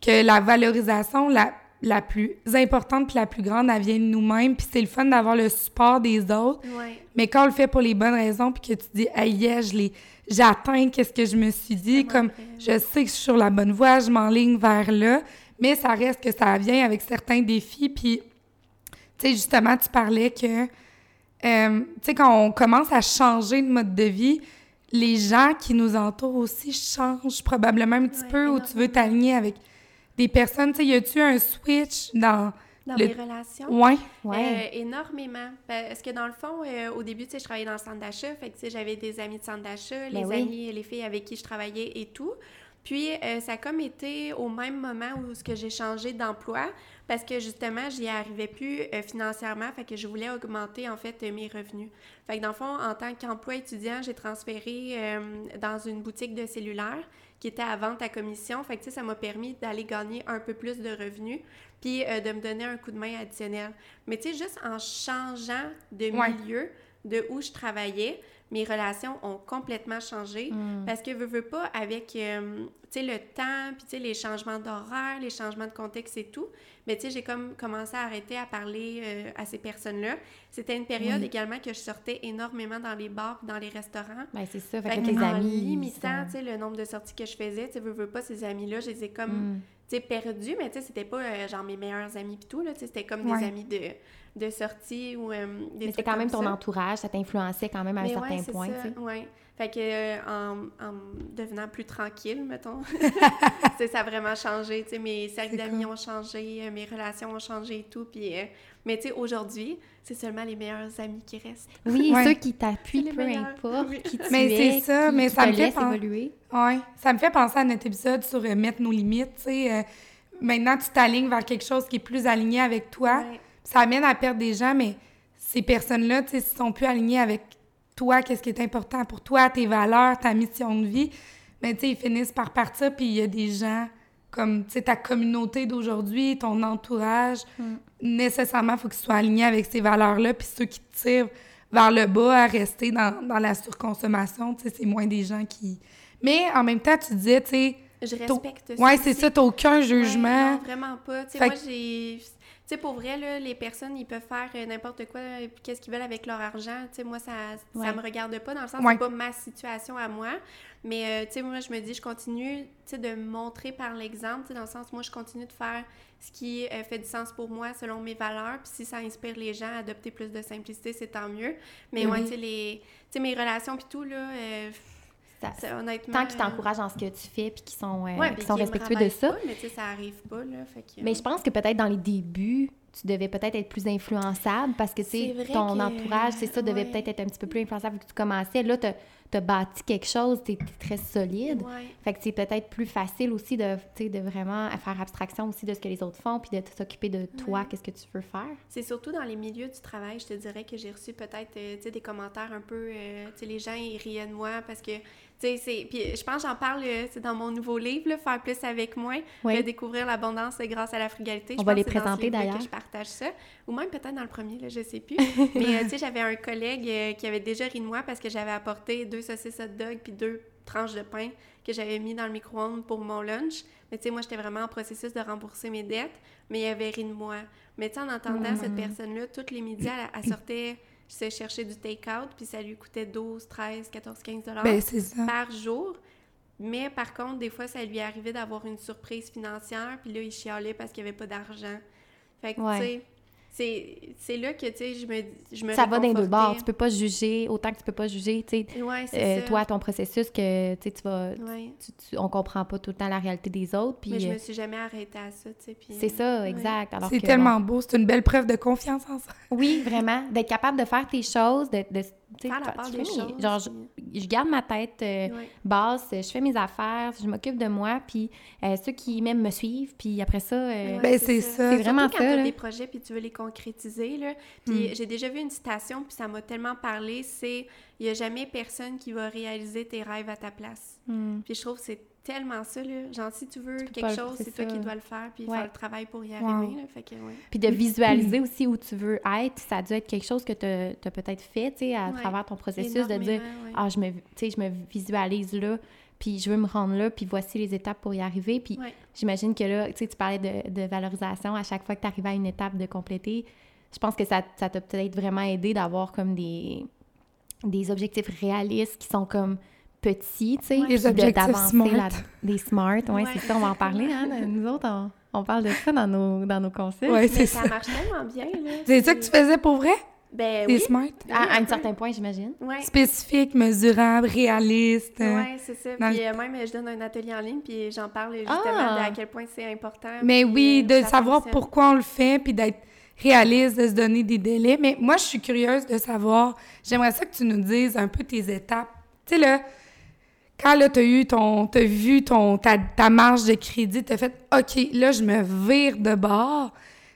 que la valorisation la, la plus importante puis la plus grande, elle vient de nous-mêmes, puis c'est le fun d'avoir le support des autres, Ouais. mais quand on le fait pour les bonnes raisons, puis que tu dis, hey, yeah, je j'atteins qu'est-ce que je me suis dit, comme je sais que je suis sur la bonne voie, je m'enligne vers là, mais ça reste que ça vient avec certains défis, puis tu sais, justement, tu parlais que, euh, tu sais, quand on commence à changer de mode de vie, les gens qui nous entourent aussi changent probablement un petit Ouais, peu, ou tu veux t'aligner avec des personnes, tu sais, y a-tu un switch dans... Dans Le- mes relations? Ouais, Ouais. Euh, énormément. Parce que dans le fond, euh, au début, tu sais, je travaillais dans le centre d'achat. Fait que, j'avais des amis de centre d'achat, les Ben oui. amis, les filles avec qui je travaillais et tout. Puis, euh, ça a comme été au même moment où ce que j'ai changé d'emploi parce que, justement, j'y arrivais plus financièrement. Fait que je voulais augmenter, en fait, mes revenus. Fait que, dans le fond, en tant qu'emploi étudiant, j'ai transféré dans une boutique de cellulaire qui était à vente à commission. Fait que, ça m'a permis d'aller gagner un peu plus de revenus puis euh, de me donner un coup de main additionnel. Mais tu sais, juste en changeant de Ouais. milieu, de où je travaillais, mes relations ont complètement changé. Mm. Parce que, veux, veux pas, avec, euh, tu sais, le temps, puis tu sais, les changements d'horaire, les changements de contexte et tout, mais tu sais, j'ai comme commencé à arrêter à parler euh, à ces personnes-là. C'était une période Oui. également que je sortais énormément dans les bars, puis dans les restaurants. Ben, c'est ça. Fait, que en amis. limitant, tu sais, le nombre de sorties que je faisais, tu sais, veux, veux pas, ces amis-là, je les ai comme Mm. tu sais, perdu, mais tu sais, c'était pas euh, genre mes meilleurs amis pis tout, là, tu sais, c'était comme Ouais. des amis de, de sortie ou euh, des Mais c'était quand même ton ça. entourage, ça t'influençait quand même à un Mais certain ouais, c'est point, ça, tu sais. ouais. Fait que, euh, en, en devenant plus tranquille, mettons, *laughs* *laughs* ça a vraiment changé, tu sais, mes cercles C'est d'amis cool. ont changé, euh, mes relations ont changé et tout, puis... euh, mais tu sais, aujourd'hui, c'est seulement les meilleurs amis qui restent. Oui, Ouais. ceux qui t'appuient, peu meilleurs. importe Oui. qui tu Mais es, c'est ça, qui- mais qui ça te me fait laisse pen- évoluer. ouais. Ça me fait penser à notre épisode sur euh, mettre nos limites, tu sais. euh, maintenant, tu t'alignes vers quelque chose qui est plus aligné avec toi. Ouais. Ça amène à perdre des gens, mais ces personnes-là, tu sais, sont plus alignés avec toi, qu'est-ce qui est important pour toi, tes valeurs, ta mission de vie, mais tu sais, ils finissent par partir, puis il y a des gens comme, tu sais, ta communauté d'aujourd'hui, ton entourage, nécessairement, il faut qu'ils soient alignés avec ces valeurs-là, puis ceux qui te tirent vers le bas à rester dans, dans la surconsommation, tu sais, c'est moins des gens qui... Mais en même temps, tu disais, tu sais, Je respecte ça ouais, c'est ça, t'as aucun Ouais, jugement. non, vraiment pas. Tu sais, moi, j'ai. Sais, pour vrai, là, les personnes, ils peuvent faire euh, n'importe quoi, euh, qu'est-ce qu'ils veulent avec leur argent. Tu sais, moi, ça, Ouais. ça me regarde pas, dans le sens, Ouais. c'est pas ma situation à moi. Mais, euh, tu sais, moi, je me dis, je continue, tu sais, de montrer par l'exemple, tu sais, dans le sens, moi, je continue de faire ce qui euh, fait du sens pour moi, selon mes valeurs. Puis si ça inspire les gens à adopter plus de simplicité, c'est tant mieux. Mais, ouais, tu sais, les... tu sais, mes relations, puis tout, là, euh, Ça- c'est honnêtement... Tant qu'ils euh, t'encouragent dans ce que tu fais puis qu'ils sont, euh, ouais, sont respectueux de ça. pas, mais tu sais, ça arrive pas, là, fait que... Mais je pense que peut-être dans les débuts, tu devais peut-être être plus influençable parce que tu sais, ton que- entourage, c'est ça, devait ouais. peut-être être un petit peu plus influençable vu que tu commençais. Là, tu as bâti quelque chose, tu es, très solide. Ouais. Fait que c'est peut-être plus facile aussi de, tu de vraiment faire abstraction aussi de ce que les autres font puis de s'occuper de toi, Ouais. qu'est-ce que tu veux faire. C'est surtout dans les milieux du travail, je te dirais que j'ai reçu peut-être euh, tu des commentaires un peu. euh, tu sais, les gens, ils riaient de moi parce que. Tu. Puis je pense que j'en parle euh, c'est dans mon nouveau livre, là, Faire plus avec moins. Oui. Redécouvrir l'abondance grâce à la frugalité. On Je va pense les présenter, d'ailleurs. je partage ça. Ou même peut-être dans le premier, là, je sais plus. *laughs* Mais euh, tu sais, j'avais un collègue euh, qui avait déjà ri de moi parce que j'avais apporté deux saucisses hot dog puis deux tranches de pain que j'avais mis dans le micro-ondes pour mon lunch. Mais tu sais, moi, j'étais vraiment en processus de rembourser mes dettes, mais il avait ri de moi. Mais tu sais, en entendant cette personne-là, tous les midis, elle, elle sortait se chercher du take-out, puis ça lui coûtait 12, 13, 14, 15 dollars Ben, par jour. Mais par contre, des fois, ça lui arrivait d'avoir une surprise financière, puis là, il chialait parce qu'il n'y avait pas d'argent. Fait que, Ouais. tu sais, c'est c'est là que, tu sais, je me, je me Ça va dans les deux bords. Tu peux pas juger autant que tu peux pas juger, tu sais, Ouais, c'est euh, ça. toi, ton processus, que, tu sais, tu vas... Ouais. tu- tu- on comprend pas tout le temps la réalité des autres, puis Mais je euh, me suis jamais arrêtée à ça, tu sais. puis, c'est ça, ouais. exact. Alors C'est tellement beau. C'est une belle preuve de confiance en ça. oui, vraiment, d'être capable de faire tes choses, de... Faire la part des mes-. Genre, je, je garde ma tête euh, Ouais. basse, je fais mes affaires, je m'occupe de moi, puis euh, ceux qui m'aiment me suivent, puis après ça... euh, Ouais, Ben, c'est ça. C'est vraiment Surtout quand ça, là. des projets puis tu veux les concrétiser, là. Puis Hmm. j'ai déjà vu une citation, puis ça m'a tellement parlé, c'est « Il y a jamais personne qui va réaliser tes rêves à ta place. hmm. Puis je trouve que c'est tellement ça, là. Genre, si tu veux quelque chose, c'est toi qui dois le faire, puis Ouais. faire le travail pour y Wow. arriver, là. Fait que, ouais. Puis de *laughs* visualiser aussi où tu veux être, ça a dû être quelque chose que tu as, peut-être fait, tu sais, à Ouais. travers ton processus, de dire ah, je me, tu sais, je me visualise là, puis je veux me rendre là, puis voici les étapes pour y arriver. Puis j'imagine que là, tu sais, tu parlais de, de valorisation, à chaque fois que tu arrives à une étape de compléter, je pense que ça ça t'a peut-être vraiment aidé d'avoir comme des, des objectifs réalistes qui sont comme petits, tu sais, Ouais. de- objectifs d'avancer smart. là- des smart, ouais, Ouais. c'est ça, on va en parler, hein, *laughs* nous autres, on, on parle de ça dans nos, dans nos consultes. Ouais, c'est ça ça. marche tellement bien, là. *laughs* C'est ça que tu faisais pour vrai? Ben Des oui. smart? À, à un certain point, j'imagine. Ouais. Spécifique, mesurable, réaliste. euh. Ouais, c'est ça. Puis le- euh, même, je donne un atelier en ligne, puis j'en parle justement Ah! de à quel point c'est important. Mais oui, euh, de savoir fonctionne. pourquoi on le fait, puis d'être réaliste, de se donner des délais. Mais moi, je suis curieuse de savoir, j'aimerais ça que tu nous dises un peu tes étapes. Tu sais, là, quand là, t'as eu ton, t'as vu ton, ta, ta marge de crédit, t'as fait, OK, là, je me vire de bord.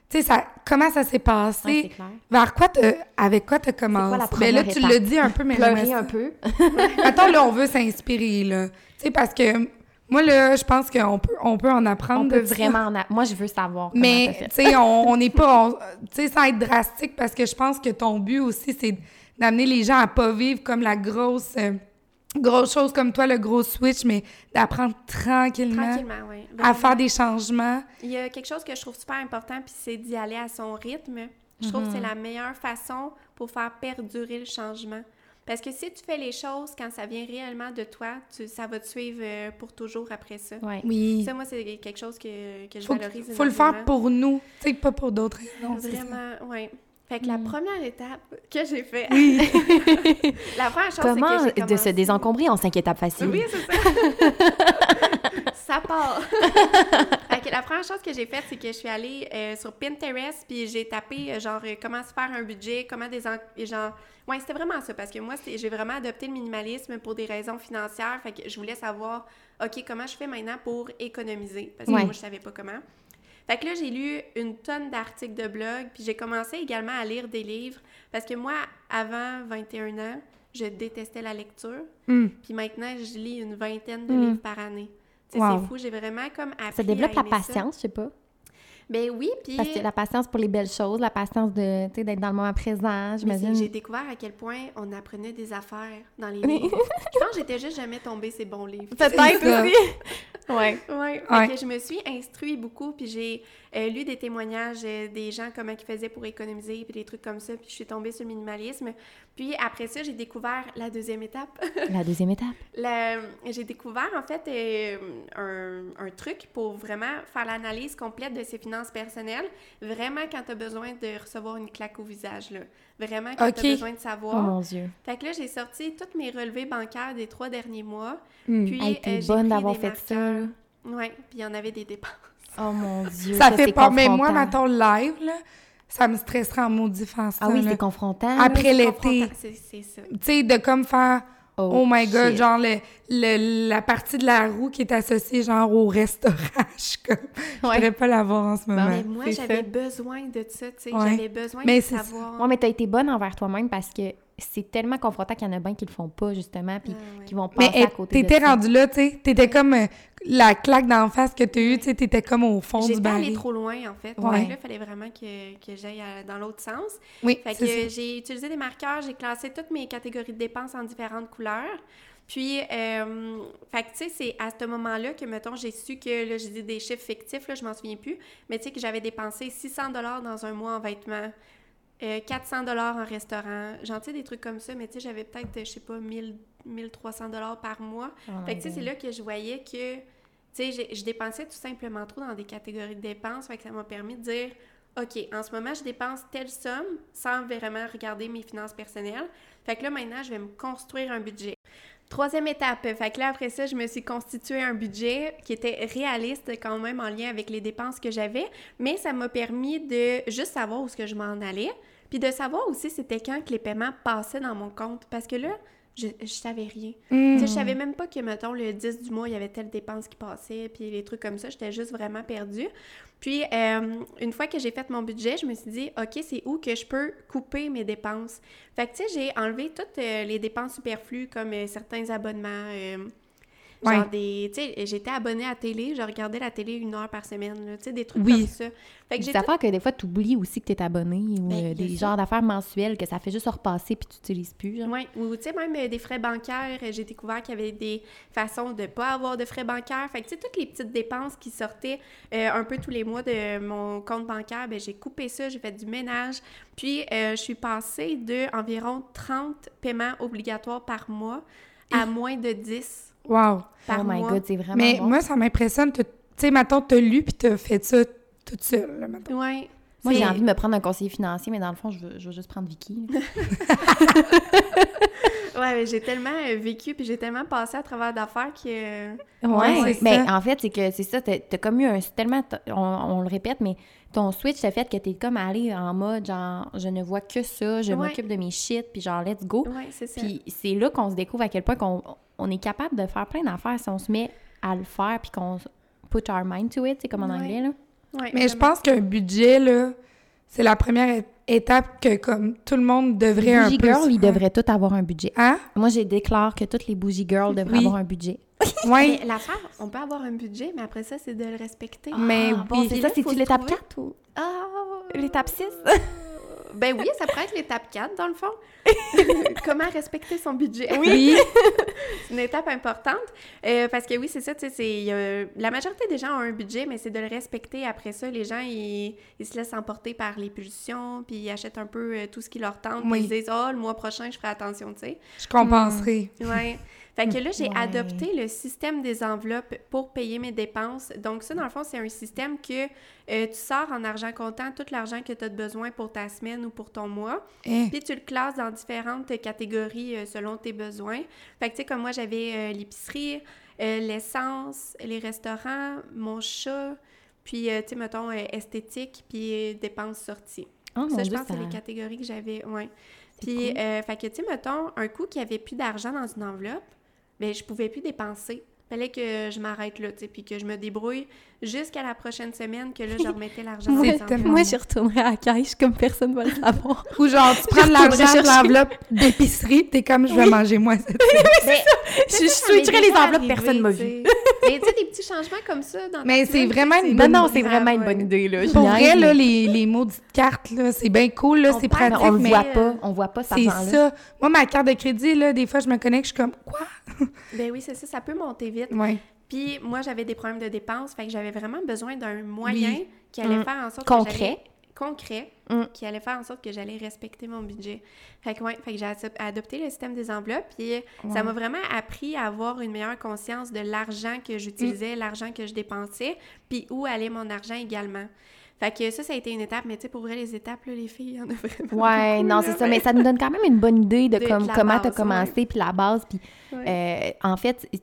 Tu sais, ça, comment ça s'est passé? Ouais, c'est clair. Vers quoi t'as, avec quoi t'as commencé? la Ben là, tu étape? l'as dit un peu, mais j'aimerais Pleurer ça- un peu. *laughs* Attends, là, on veut s'inspirer, là. Tu sais, parce que moi, là, je pense qu'on peut, on peut en apprendre. On peut de ça. vraiment en a- Moi, je veux savoir comment Mais, tu sais, on *laughs* n'est pas... Tu sais, sans être drastique, parce que je pense que ton but aussi, c'est d'amener les gens à pas vivre comme la grosse... euh, grosse chose comme toi, le gros switch, mais d'apprendre tranquillement, Tranquillement, oui. à faire des changements. Il y a quelque chose que je trouve super important, puis c'est d'y aller à son rythme. Je trouve que c'est la meilleure façon pour faire perdurer le changement. Parce que si tu fais les choses quand ça vient réellement de toi, tu- ça va te suivre euh, pour toujours après ça. Ouais. Oui. Ça, moi, c'est quelque chose que, que je Faut, valorise faut le faire pour nous, tu sais, pas pour d'autres. Vraiment, oui. Fait que la première étape que j'ai fait... Oui. *laughs* la première chose, Comment que j'ai de se commencé- désencombrer en cinq étapes faciles? Oui, c'est ça. *laughs* ça part. Ok, la première chose que j'ai faite, c'est que je suis allée euh, sur Pinterest, puis j'ai tapé, euh, genre, euh, comment se faire un budget, comment des... genre... Ouais, c'était vraiment ça, parce que moi, j'ai vraiment adopté le minimalisme pour des raisons financières, fait que je voulais savoir, OK, comment je fais maintenant pour économiser, parce que Ouais. moi, je savais pas comment. Fait que là, j'ai lu une tonne d'articles de blog, puis j'ai commencé également à lire des livres, parce que moi, avant 21 ans, je détestais la lecture, Mm. puis maintenant, je lis une vingtaine de Mm. livres par année. Wow. C'est fou, j'ai vraiment comme appris Ça développe à la ça. patience, je sais pas. Ben oui, puis Parce que la patience pour les belles choses, la patience de, tu sais, d'être dans le moment présent, j'imagine. j'ai découvert à quel point on apprenait des affaires dans les *laughs* livres. je pense que j'étais juste jamais tombée ces bons livres. Peut-être ça. aussi. *laughs* ouais. Ouais, fait Ouais. que je me suis instruite beaucoup, puis j'ai euh, lu des témoignages euh, des gens, comment ils faisaient pour économiser, puis des trucs comme ça, puis je suis tombée sur le minimalisme. Puis après ça, j'ai découvert la deuxième étape. *laughs* La deuxième étape. J'ai découvert en fait euh, un, un truc pour vraiment faire l'analyse complète de ses finances personnelles, vraiment quand tu as besoin de recevoir une claque au visage, là. Vraiment quand Ok. tu as besoin de Oh savoir. mon Dieu. Fait que là, j'ai sorti tous mes relevés bancaires des trois derniers mois. Mm. Puis, Hey, t'es euh, bonne d'avoir fait ça. Ouais, puis il y en avait des dépenses. Oh mon Dieu. Ça fait pas... Mais moi, mettons, live, là, ça me stresserait en maudit faire ça, Ah oui, c'est confrontant. Après l'été. C'est ça. Tu sais, de comme faire... Oh, my God, shit. genre le, le- la partie de la roue qui est associée genre au restaurant, *laughs* je Ouais. pourrais pas l'avoir en ce moment. Mais moi, j'avais besoin de ça, tu sais. Ouais. J'avais besoin Mais de savoir. Ouais, mais t'as été bonne envers toi-même parce que c'est tellement confrontant qu'il y en a bien qui le font pas, justement, puis Ah ouais. qui vont Mais passer hey, à côté t'étais rendu là, tu sais, t'étais comme euh, la claque d'en face que t'as eue, tu sais, t'étais comme au fond du J'étais allée baril. trop loin, en fait. Ouais. Que là, il fallait vraiment que, que j'aille dans l'autre sens. Oui, Fait que j'ai utilisé des marqueurs, j'ai classé toutes mes catégories de dépenses en différentes couleurs. Puis, euh, fait que, tu sais, c'est à ce moment-là que, mettons, j'ai su que, là, j'ai dit des chiffres fictifs, là, je m'en souviens plus, mais tu sais, que j'avais dépensé 600 dans un mois en vêtements, euh, 400 en restaurant, genre, tu sais, des trucs comme ça, mais tu sais, j'avais peut-être, je sais pas, 1000, 1300 par mois. Oh Fait que, tu sais, c'est là que je voyais que, tu sais, je dépensais tout simplement trop dans des catégories de dépenses. Fait que ça m'a permis de dire, OK, en ce moment, je dépense telle somme sans vraiment regarder mes finances personnelles. Fait que là, maintenant, je vais me construire un budget. Troisième étape, fait que là, après ça, je me suis constitué un budget qui était réaliste quand même en lien avec les dépenses que j'avais, mais ça m'a permis de juste savoir où ce que je m'en allais, puis de savoir aussi c'était quand que les paiements passaient dans mon compte. Parce que là, je, je savais rien. Je savais même pas que, mettons, le 10 du mois, il y avait telle dépense qui passait, puis les trucs comme ça. J'étais juste vraiment perdue. Puis, euh, une fois que j'ai fait mon budget, je me suis dit, OK, c'est où que je peux couper mes dépenses? Fait que, tu sais, j'ai enlevé toutes euh, les dépenses superflues, comme euh, certains abonnements. Ouais. Genre des. Tu sais, j'étais abonnée à la télé, je regardais la télé une heure par semaine, tu sais, des trucs Oui. comme ça. Fait que Des affaires que des fois, tu oublies aussi que tu es abonné ou Ben, euh, des ça. genres d'affaires mensuelles que ça fait juste repasser puis tu n'utilises plus. Oui, ou tu sais, même euh, des frais bancaires, euh, j'ai découvert qu'il y avait des façons de pas avoir de frais bancaires. Fait que tu sais, toutes les petites dépenses qui sortaient euh, un peu tous les mois de mon compte bancaire, ben j'ai coupé ça, j'ai fait du ménage. Puis je suis passée de environ 30 paiements obligatoires par mois à moins de 10 Wow. par oh my mois. god, c'est vraiment Mais bon. moi, ça m'impressionne. Tu sais, maintenant, t'as lu puis t'as fait ça toute seule, là, mettons. Ouais. Moi, j'ai envie de me prendre un conseiller financier, mais dans le fond, je veux, je veux juste prendre Vicky. *laughs* *laughs* Ouais, mais j'ai tellement euh, vécu puis j'ai tellement passé à travers d'affaires que euh, Ouais, mais ça. en fait, c'est que c'est ça, t'as t'as comme eu un tellement, on, on le répète, mais ton switch, a fait que t'es comme allé en mode genre, je ne vois que ça, je Ouais. m'occupe de mes shit, puis genre, let's go. ouais, c'est ça. Puis c'est là qu'on se découvre à quel point qu'on on est capable de faire plein d'affaires si on se met à le faire, puis qu'on put our mind to it, c'est comme en Ouais. anglais, là. Ouais, Mais je pense qu'un budget, là, c'est la première étape que, comme, tout le monde devrait Les un peu... girls, ils devraient tous avoir un budget. Hein? Moi, j'ai déclare que toutes les bougie girls devraient Oui. avoir un budget. *laughs* Oui. Mais l'affaire, on peut avoir un budget, mais après ça, c'est de le respecter. Mais Ah, bon, oui. c'est ça, c'est-tu l'étape trouver- 4 ou Ah! l'étape 6? *laughs* Ben oui, ça pourrait être l'étape 4, dans le fond. *laughs* Comment respecter son budget? Oui. c'est une étape importante. Euh, parce que oui, c'est ça, tu sais, la majorité des gens ont un budget, mais c'est de le respecter. Après ça, les gens, ils, ils se laissent emporter par les pulsions, puis ils achètent un peu euh, tout ce qui leur tente, puis Oui. ils se disent « Oh, le mois prochain, je ferai attention », tu sais. Je compenserai. Ouais. Fait que là, j'ai Ouais. adopté le système des enveloppes pour payer mes dépenses. Donc, ça, dans le fond, c'est un système que euh, tu sors en argent comptant tout l'argent que tu as besoin pour ta semaine ou pour ton mois. Eh. Puis tu le classes dans différentes catégories euh, selon tes besoins. Fait que, tu sais, comme moi, j'avais euh, l'épicerie, l'essence, les restaurants, mon chat, puis, tu sais, mettons, esthétique, puis dépenses sorties. Oh, Ça, je Dieu, pense que c'est les catégories que j'avais, ouais. Puis, cool. fait que, tu sais, mettons, un coup qu'il n'y avait plus d'argent dans une enveloppe, ben je pouvais plus dépenser. Fallait que je m'arrête là, tu sais, puis que je me débrouille jusqu'à la prochaine semaine, que là, je remettais *laughs* l'argent dans C'est les enveloppes. tellement- Moi, je retournerai à la caisse comme personne ne va le savoir. Ou genre, tu prends l'argent de l'enveloppe d'épicerie, t'es comme, je vais manger moins cette Ben, Je ça, ça m'est switcherais les enveloppes, arrivé, personne m'a tu sais. Mais tu sais, des petits changements comme ça dans Mais c'est vraiment une Non, bonne- non, c'est vraiment une bonne idée, là. Pour vrai, là, les, les maudites cartes, là, c'est bien cool, là, On c'est pratique, on le mais voit pas. On voit pas cet c'est ça. Moi, ma carte de crédit, là, des fois, je me connecte, je suis comme, quoi? Ben oui, c'est ça, ça peut monter vite. Puis moi, j'avais des problèmes de dépenses, fait que j'avais vraiment besoin d'un moyen Oui. qui allait Mm. faire en sorte Concret. que. Concret. Mm. Qui allait faire en sorte que j'allais respecter mon budget. Fait que ouais, fait que j'ai adop- adopté le système des enveloppes, puis ça m'a vraiment appris à avoir une meilleure conscience de l'argent que j'utilisais, Mm. l'argent que je dépensais, puis où allait mon argent également. Fait que ça, ça a été une étape, mais tu sais, pour vrai, les étapes, là, les filles, il y en a vraiment Ouais, beaucoup, non, c'est ça. Mais ça nous donne quand même une bonne idée de, De- comme, de comment t'as base, commencé, puis la base. Puis Ouais. euh, en fait, tu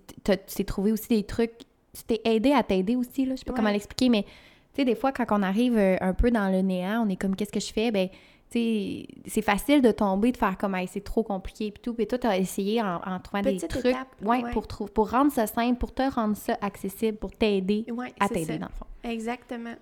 t'es trouvé aussi des trucs. Tu t'es aidé à t'aider aussi, là. Je sais pas Ouais. comment l'expliquer, mais tu sais, des fois, quand on arrive euh, un peu dans le néant, on est comme, qu'est-ce que je fais? Ben, tu sais, c'est facile de tomber, de faire comme, Hey, c'est trop compliqué, puis tout. Puis toi, t'as essayé en, en trouvant des trucs. étape, ouais, ouais. Pour, trou- pour rendre ça simple, pour te rendre ça accessible, pour t'aider Ouais, à t'aider, dans le fond. Exactement.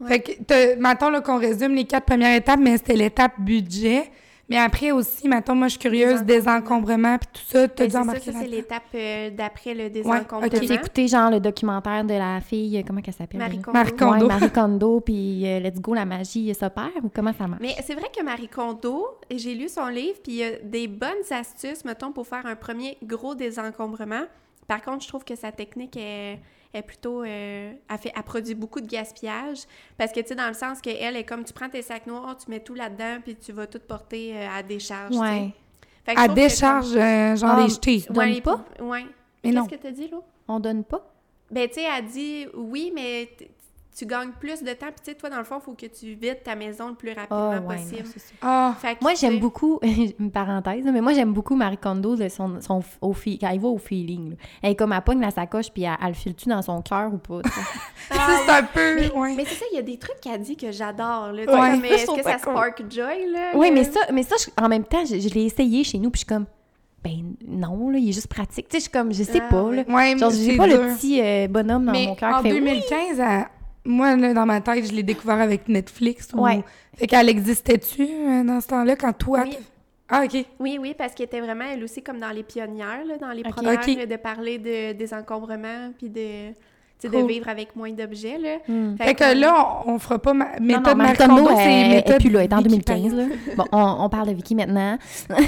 Ouais. Fait que, mettons là, qu'on résume les quatre premières étapes, mais c'était l'étape budget. Mais après aussi, mettons, moi, je suis curieuse encombrements, puis tout ça, t'as Ben, dû c'est ça, embarquer ça, c'est là-dedans. l'étape euh, d'après le désencombrement. T'as-tu écouté, genre, le documentaire de la fille, euh, comment qu'elle s'appelle? Marie? Kondo. Marie Kondo. Ouais, Marie Kondo, *laughs* puis euh, Let's Go, la magie s'opère, ou comment ça marche? Mais c'est vrai que Marie Kondo, j'ai lu son livre, puis il y a des bonnes astuces, mettons, pour faire un premier gros désencombrement. Par contre, je trouve que sa technique est, est plutôt... euh, elle, fait, elle produit beaucoup de gaspillage. Parce que, tu sais, dans le sens qu'elle est comme, tu prends tes sacs noirs, tu mets tout là-dedans, puis tu vas tout porter euh, à décharge. Ouais. Fait que je À trouve que décharge, euh, genre Ah, les jeter. donnes Ouais, pas? Ouais. Mais non. Qu'est-ce que t'as dit, là? On donne pas? Ben, tu sais, elle dit oui, mais tu gagnes plus de temps. Puis, tu sais, toi, dans le fond, il faut que tu vides ta maison le plus rapidement Ah, ouais, possible. Ah, que, Moi, j'aime beaucoup, *laughs* une parenthèse, mais moi, j'aime beaucoup Marie Kondo, de son, son, au fi- quand elle va au feeling. là. Elle est comme, elle pogne la sacoche, puis elle, elle le file-tu dans son cœur ou pas? *laughs* Ah, c'est un peu. Mais, ouais. mais c'est ça, il y a des trucs qu'elle dit que j'adore. Là, Ouais, je est-ce que ça cool. spark joy? Là, oui, mais ça, mais ça je- en même temps, je, je l'ai essayé chez nous, puis je suis comme, ben non, là, il est juste pratique. Tu sais, je suis comme, je sais Ah, pas, là. Ouais, Genre, mais j'ai pas dur. le petit euh, bonhomme dans mais mon cœur en qui fait oui. 2015, elle- moi, là, dans ma tête, je l'ai découvert avec Netflix. ou- Ouais. Fait qu'elle existait-tu euh, dans ce temps-là quand toi. Oui. Ah, OK. Oui, oui, parce qu'elle était vraiment, elle aussi, comme dans les pionnières, là, dans les Ok. premières, Ok. là, de parler de désencombrement, puis de, de vivre avec moins d'objets. Là. Hmm. Fait que là, on, on fera pas ma méthode Marie Kondo, c'est méthode plus là, elle est en Vicky 2015, là. Bon, on, on parle de Vicky maintenant. *laughs*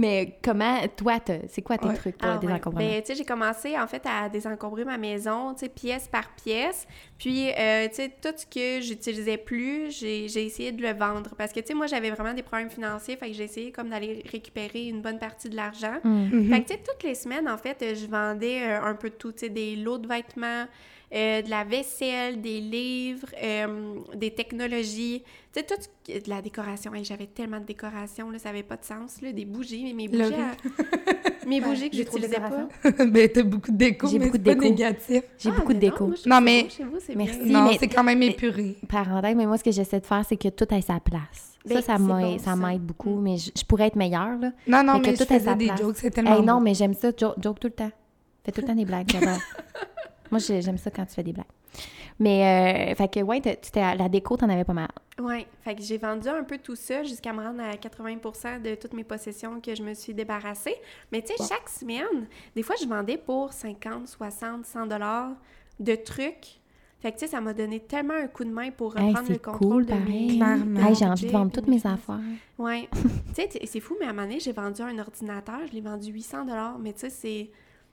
mais comment, toi, c'est quoi tes Ouais. trucs, Ah des ouais. encombrements? Ben, tu sais, j'ai commencé, en fait, à désencombrer ma maison, tu sais, pièce par pièce. Puis, euh, tu sais, tout ce que j'utilisais plus, j'ai j'ai essayé de le vendre. Parce que, tu sais, moi, j'avais vraiment des problèmes financiers, fait que j'ai essayé comme d'aller récupérer une bonne partie de l'argent. Hmm. Mhm. Fait que, tu sais, toutes les semaines, en fait, je vendais euh, un peu de tout, tu sais, des lots de vêtements, euh, de la vaisselle, des livres, euh, des technologies, tu sais, tout de la décoration. Hey, J'avais tellement de décorations, là, ça avait pas de sens, là, des bougies, mais mes bougies, à- *laughs* mes bougies que trop de j'utilisais pas. décorations. *laughs* ben, t'as beaucoup de déco, J'ai mais beaucoup c'est de pas déco. négatif. J'ai Ah, beaucoup de mais déco. moi, Non, mais- que Chez vous, c'est Merci. bien. non, mais- c'est quand même épuré. Parenthèse, mais moi, ce que j'essaie de faire, c'est que tout ait sa place. Ben, ça, ça m'aide bon, beaucoup, mais je, je pourrais être meilleure, là. Non, non, que mais je tout faisais des place. jokes, c'est tellement Hey, non, mais j'aime ça, jo- joke tout le temps. Fais tout le temps des blagues, j'adore. *laughs* moi, j'ai- j'aime ça quand tu fais des blagues. Mais, euh, fait que, ouais, t'es- la déco, t'en avais pas mal. Ouais, fait que j'ai vendu un peu tout ça jusqu'à me rendre à 80 de toutes mes possessions que je me suis débarrassée. Mais tu sais, chaque semaine, des fois, je vendais pour 50, 60, 100 dollars de trucs. Fait que tu sais, ça m'a donné tellement un coup de main pour Hey, reprendre le contrôle cool, de mes... pareil. Clairement. Hey, j'ai envie de vendre toutes mes affaires. Ouais. *laughs* tu sais, c'est fou, mais à un moment donné, j'ai vendu un ordinateur, je l'ai vendu 800 dollars, mais tu sais, c'est...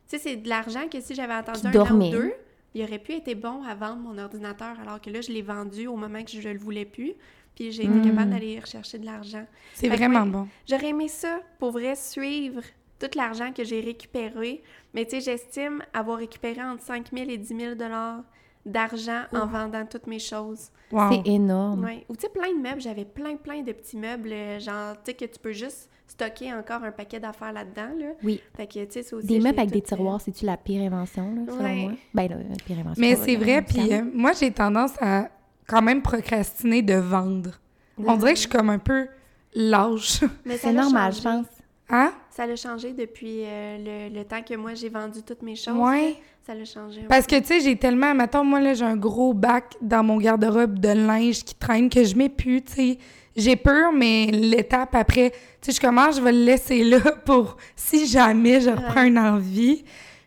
Tu sais, c'est de l'argent que si j'avais attendu un dormait. an ou deux, il aurait pu être bon à vendre mon ordinateur, alors que là, je l'ai vendu au moment que je le voulais plus, puis j'ai été capable d'aller rechercher de l'argent. C'est vraiment ouais. bon. J'aurais aimé ça, pour vrai, suivre tout l'argent que j'ai récupéré, mais tu sais, j'estime avoir récupéré entre 5 000 et 10 000 dollars d'argent en vendant toutes mes choses. Wow. C'est énorme. Ouais. Ou tu sais, plein de meubles, j'avais plein, plein de petits meubles, euh, genre, tu sais, que tu peux juste stocker encore un paquet d'affaires là-dedans, là. Oui. Fait que, tu sais, ça aussi, Des meubles avec des euh, tiroirs, c'est-tu la pire invention, là, selon Ouais. moi? Ben, là, la pire invention. Mais c'est vrai, puis euh, moi, j'ai tendance à quand même procrastiner de vendre. On dirait que je suis comme un peu lâche. Mais C'est normal, je pense. Hein? Ça l'a changé depuis euh, le, le temps que moi, j'ai vendu toutes mes choses. Ouais. Ça l'a changé. Parce que, tu sais, j'ai tellement... Mettons, moi, là, j'ai un gros bac dans mon garde-robe de linge qui traîne que je mets plus, tu sais. J'ai peur, mais l'étape après, tu sais, je commence, je vais le laisser là *laughs* pour si jamais je reprends Ouais. une envie.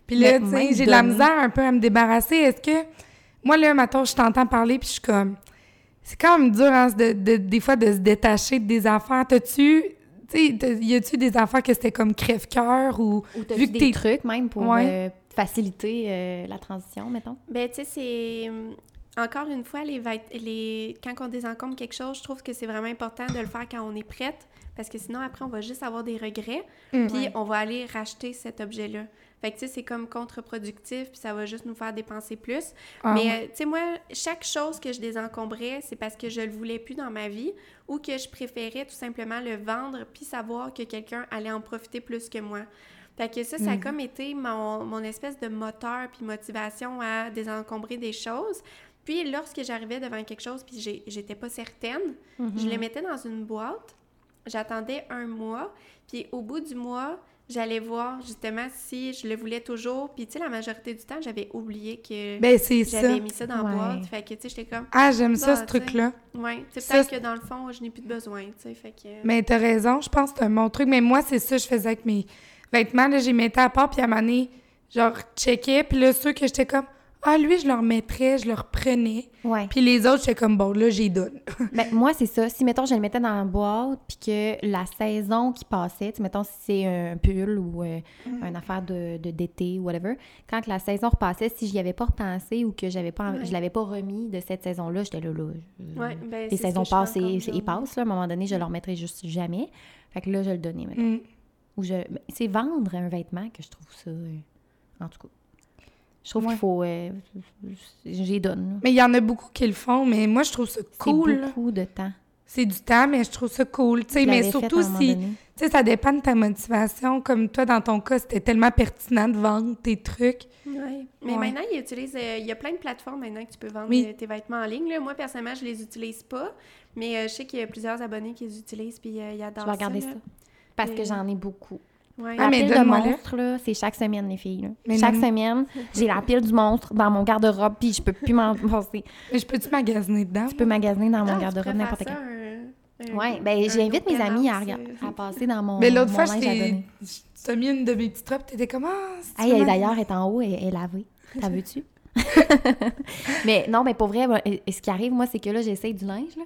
Puis là, tu sais, j'ai de la misère un peu à me débarrasser. Est-ce que... Moi, là, mettons, je t'entends parler, puis je suis comme... C'est quand même dur, hein, de, de- des fois, de se détacher des affaires. T'as-tu... Tu sais, y a-tu des affaires que c'était comme crève-cœur ou... Ou t'as Vu que des trucs même pour Ouais. euh, faciliter euh, la transition, mettons? Ben, tu sais, c'est. Encore une fois, les, quand on désencombre quelque chose, je trouve que c'est vraiment important de le faire quand on est prête, parce que sinon, après, on va juste avoir des regrets, Mm. puis on va aller racheter cet objet-là. Fait que, tu sais, c'est comme contre-productif, puis ça va juste nous faire dépenser plus. Ah, Mais, euh, tu sais, moi, chaque chose que je désencombrais, c'est parce que je le voulais plus dans ma vie ou que je préférais tout simplement le vendre puis savoir que quelqu'un allait en profiter plus que moi. Fait que ça, ça a Mhm. comme été mon, mon espèce de moteur puis motivation à désencombrer des choses. Puis lorsque j'arrivais devant quelque chose puis j'étais pas certaine, je le mettais dans une boîte, j'attendais un mois, puis au bout du mois, j'allais voir justement si je le voulais toujours. Puis tu sais, la majorité du temps, j'avais oublié que Ben, j'avais mis ça dans Ouais. la boîte. Fait que, tu sais, j'étais comme, Ah, j'aime ça, Bah, ce truc-là. ouais, c'est peut-être que dans le fond, je n'ai plus de besoin, tu sais. Fait que. Mais t'as raison, je pense que c'est un bon truc. Mais moi, c'est ça que je faisais avec mes vêtements. Là, j'ai mettais à part, puis à un moment donné, genre, checkais. Puis là, ceux que j'étais comme, ah, lui, je le remettrais, je le reprenais. Ouais. Puis les autres, j'étais comme, bon, là, j'y donne. *laughs* Ben, moi, c'est ça. Si, mettons, je le mettais dans la boîte, puis que la saison qui passait, mettons, si c'est un pull ou euh, Mm. une affaire de, de- d'été, whatever, quand la saison repassait, si j'y avais pas repensé ou que j'avais pas, Ouais. je l'avais pas remis de cette saison-là, j'étais là, là. je- Ouais, ben, les saisons passent, et, passent, là. À un moment donné, je le remettrai juste jamais. Fait que là, je le donnais, maintenant. Mm. Ou je... ben, C'est vendre un vêtement que je trouve ça... euh, En tout cas. Je trouve Ouais. qu'il faut. euh, J'y donne. là. Mais il y en a beaucoup qui le font, mais moi, je trouve ça cool. C'est beaucoup de temps. C'est du temps, mais je trouve ça cool. tu sais, mais surtout si, tu sais, ça dépend de ta motivation. Comme toi, dans ton cas, c'était tellement pertinent de vendre tes trucs. Ouais. Mais Ouais. maintenant, ils utilisent, euh, il y a plein de plateformes maintenant que tu peux vendre Oui. tes vêtements en ligne. là. Moi, personnellement, je les utilise pas, mais euh, je sais qu'il y a plusieurs abonnés qui les utilisent puis euh, ils adorent Je vais regarder ça. Parce que j'en ai beaucoup. Ouais. Ah, La pile de monstres, là, c'est chaque semaine, les filles. là. Chaque non. semaine, j'ai la pile du monstre dans mon garde-robe, puis je peux plus m'en *laughs* passer. Mais je peux-tu magasiner dedans? Tu peux magasiner dans mon Ah, garde-robe n'importe quand. un- Ouais, ben j'invite mes amis à, à passer dans mon, Mais l'autre fois, je t'ai mis une de mes petites robes, t'étais comme ah, Hey, elle, d'ailleurs, est en haut, elle elle est lavée. T'as *laughs* vu-tu? *laughs* mais non, mais pour vrai, euh, ce qui arrive, moi, c'est que là, j'essaye du linge, là.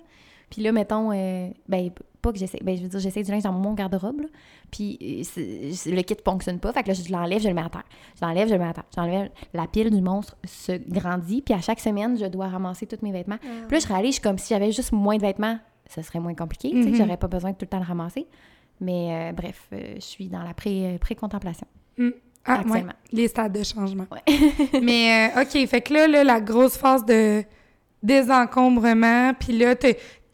Puis là, mettons, euh, ben, pas que j'essaie, ben, je veux dire, j'essaie du linge dans mon garde-robe, là. Puis euh, le kit fonctionne pas, fait que là, je l'enlève, je le mets à terre. Je l'enlève, je le mets à terre. J'enlève, la pile du monstre se grandit, puis à chaque semaine, je dois ramasser tous mes vêtements. Ah, Puis là, je réalise, je suis comme si j'avais juste moins de vêtements, ça serait moins compliqué, tu sais, Mhm. j'aurais pas besoin de tout le temps le ramasser. Mais euh, bref, euh, je suis dans la pré- pré-contemplation Ah, ouais, actuellement. les stades de changement. Ouais. *laughs* Mais euh, OK, fait que là, là, la grosse phase de désencombrement, puis là,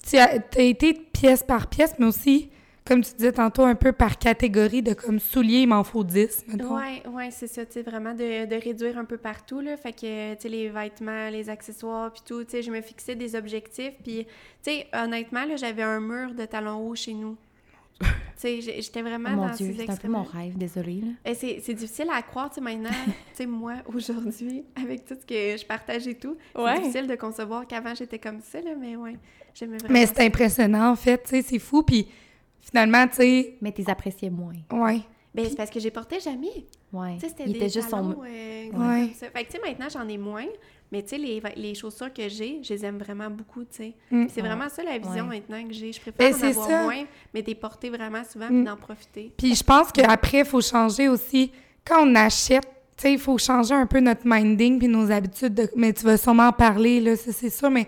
tu as t'as été pièce par pièce, mais aussi, comme tu disais tantôt, un peu par catégorie de comme souliers, il m'en faut 10, mettons. Ouais, ouais, c'est ça, tu sais, vraiment de, de réduire un peu partout, là. Fait que, tu sais, les vêtements, les accessoires, puis tout, tu sais, je me fixais des objectifs, puis, tu sais, honnêtement, là, j'avais un mur de talons hauts chez nous. *laughs* tu sais, j'étais vraiment Oh mon dans Dieu, ces c'est un peu mon rêve, désolée. Là. Et c'est c'est difficile à croire, tu sais, maintenant, *laughs* tu sais, moi, aujourd'hui, avec tout ce que je partage et tout, Ouais. c'est difficile de concevoir qu'avant, j'étais comme ça, là, mais ouais, j'aimais vraiment Mais c'est impressionnant, en fait, tu sais, c'est fou, puis finalement, tu sais, Mais t'es apprécié moins. ouais. Ben, c'est parce que j'ai porté jamais. Ouais. Tu sais, c'était Il des était juste son. euh, Ouais. comme ça. Fait que, tu sais, maintenant, j'en ai moins. Mais, tu sais, les, les chaussures que j'ai, je les aime vraiment beaucoup, tu sais. Mm. C'est vraiment ça, la vision Ouais. maintenant que j'ai. Je Ben, préfère en c'est avoir ça. moins, mais des porter vraiment souvent, Mm. puis d'en profiter. Puis je pense qu'après, il faut changer aussi. Quand on achète, tu sais, il faut changer un peu notre minding puis nos habitudes. De... Mais tu vas sûrement en parler, là, ça, c'est sûr. Mais,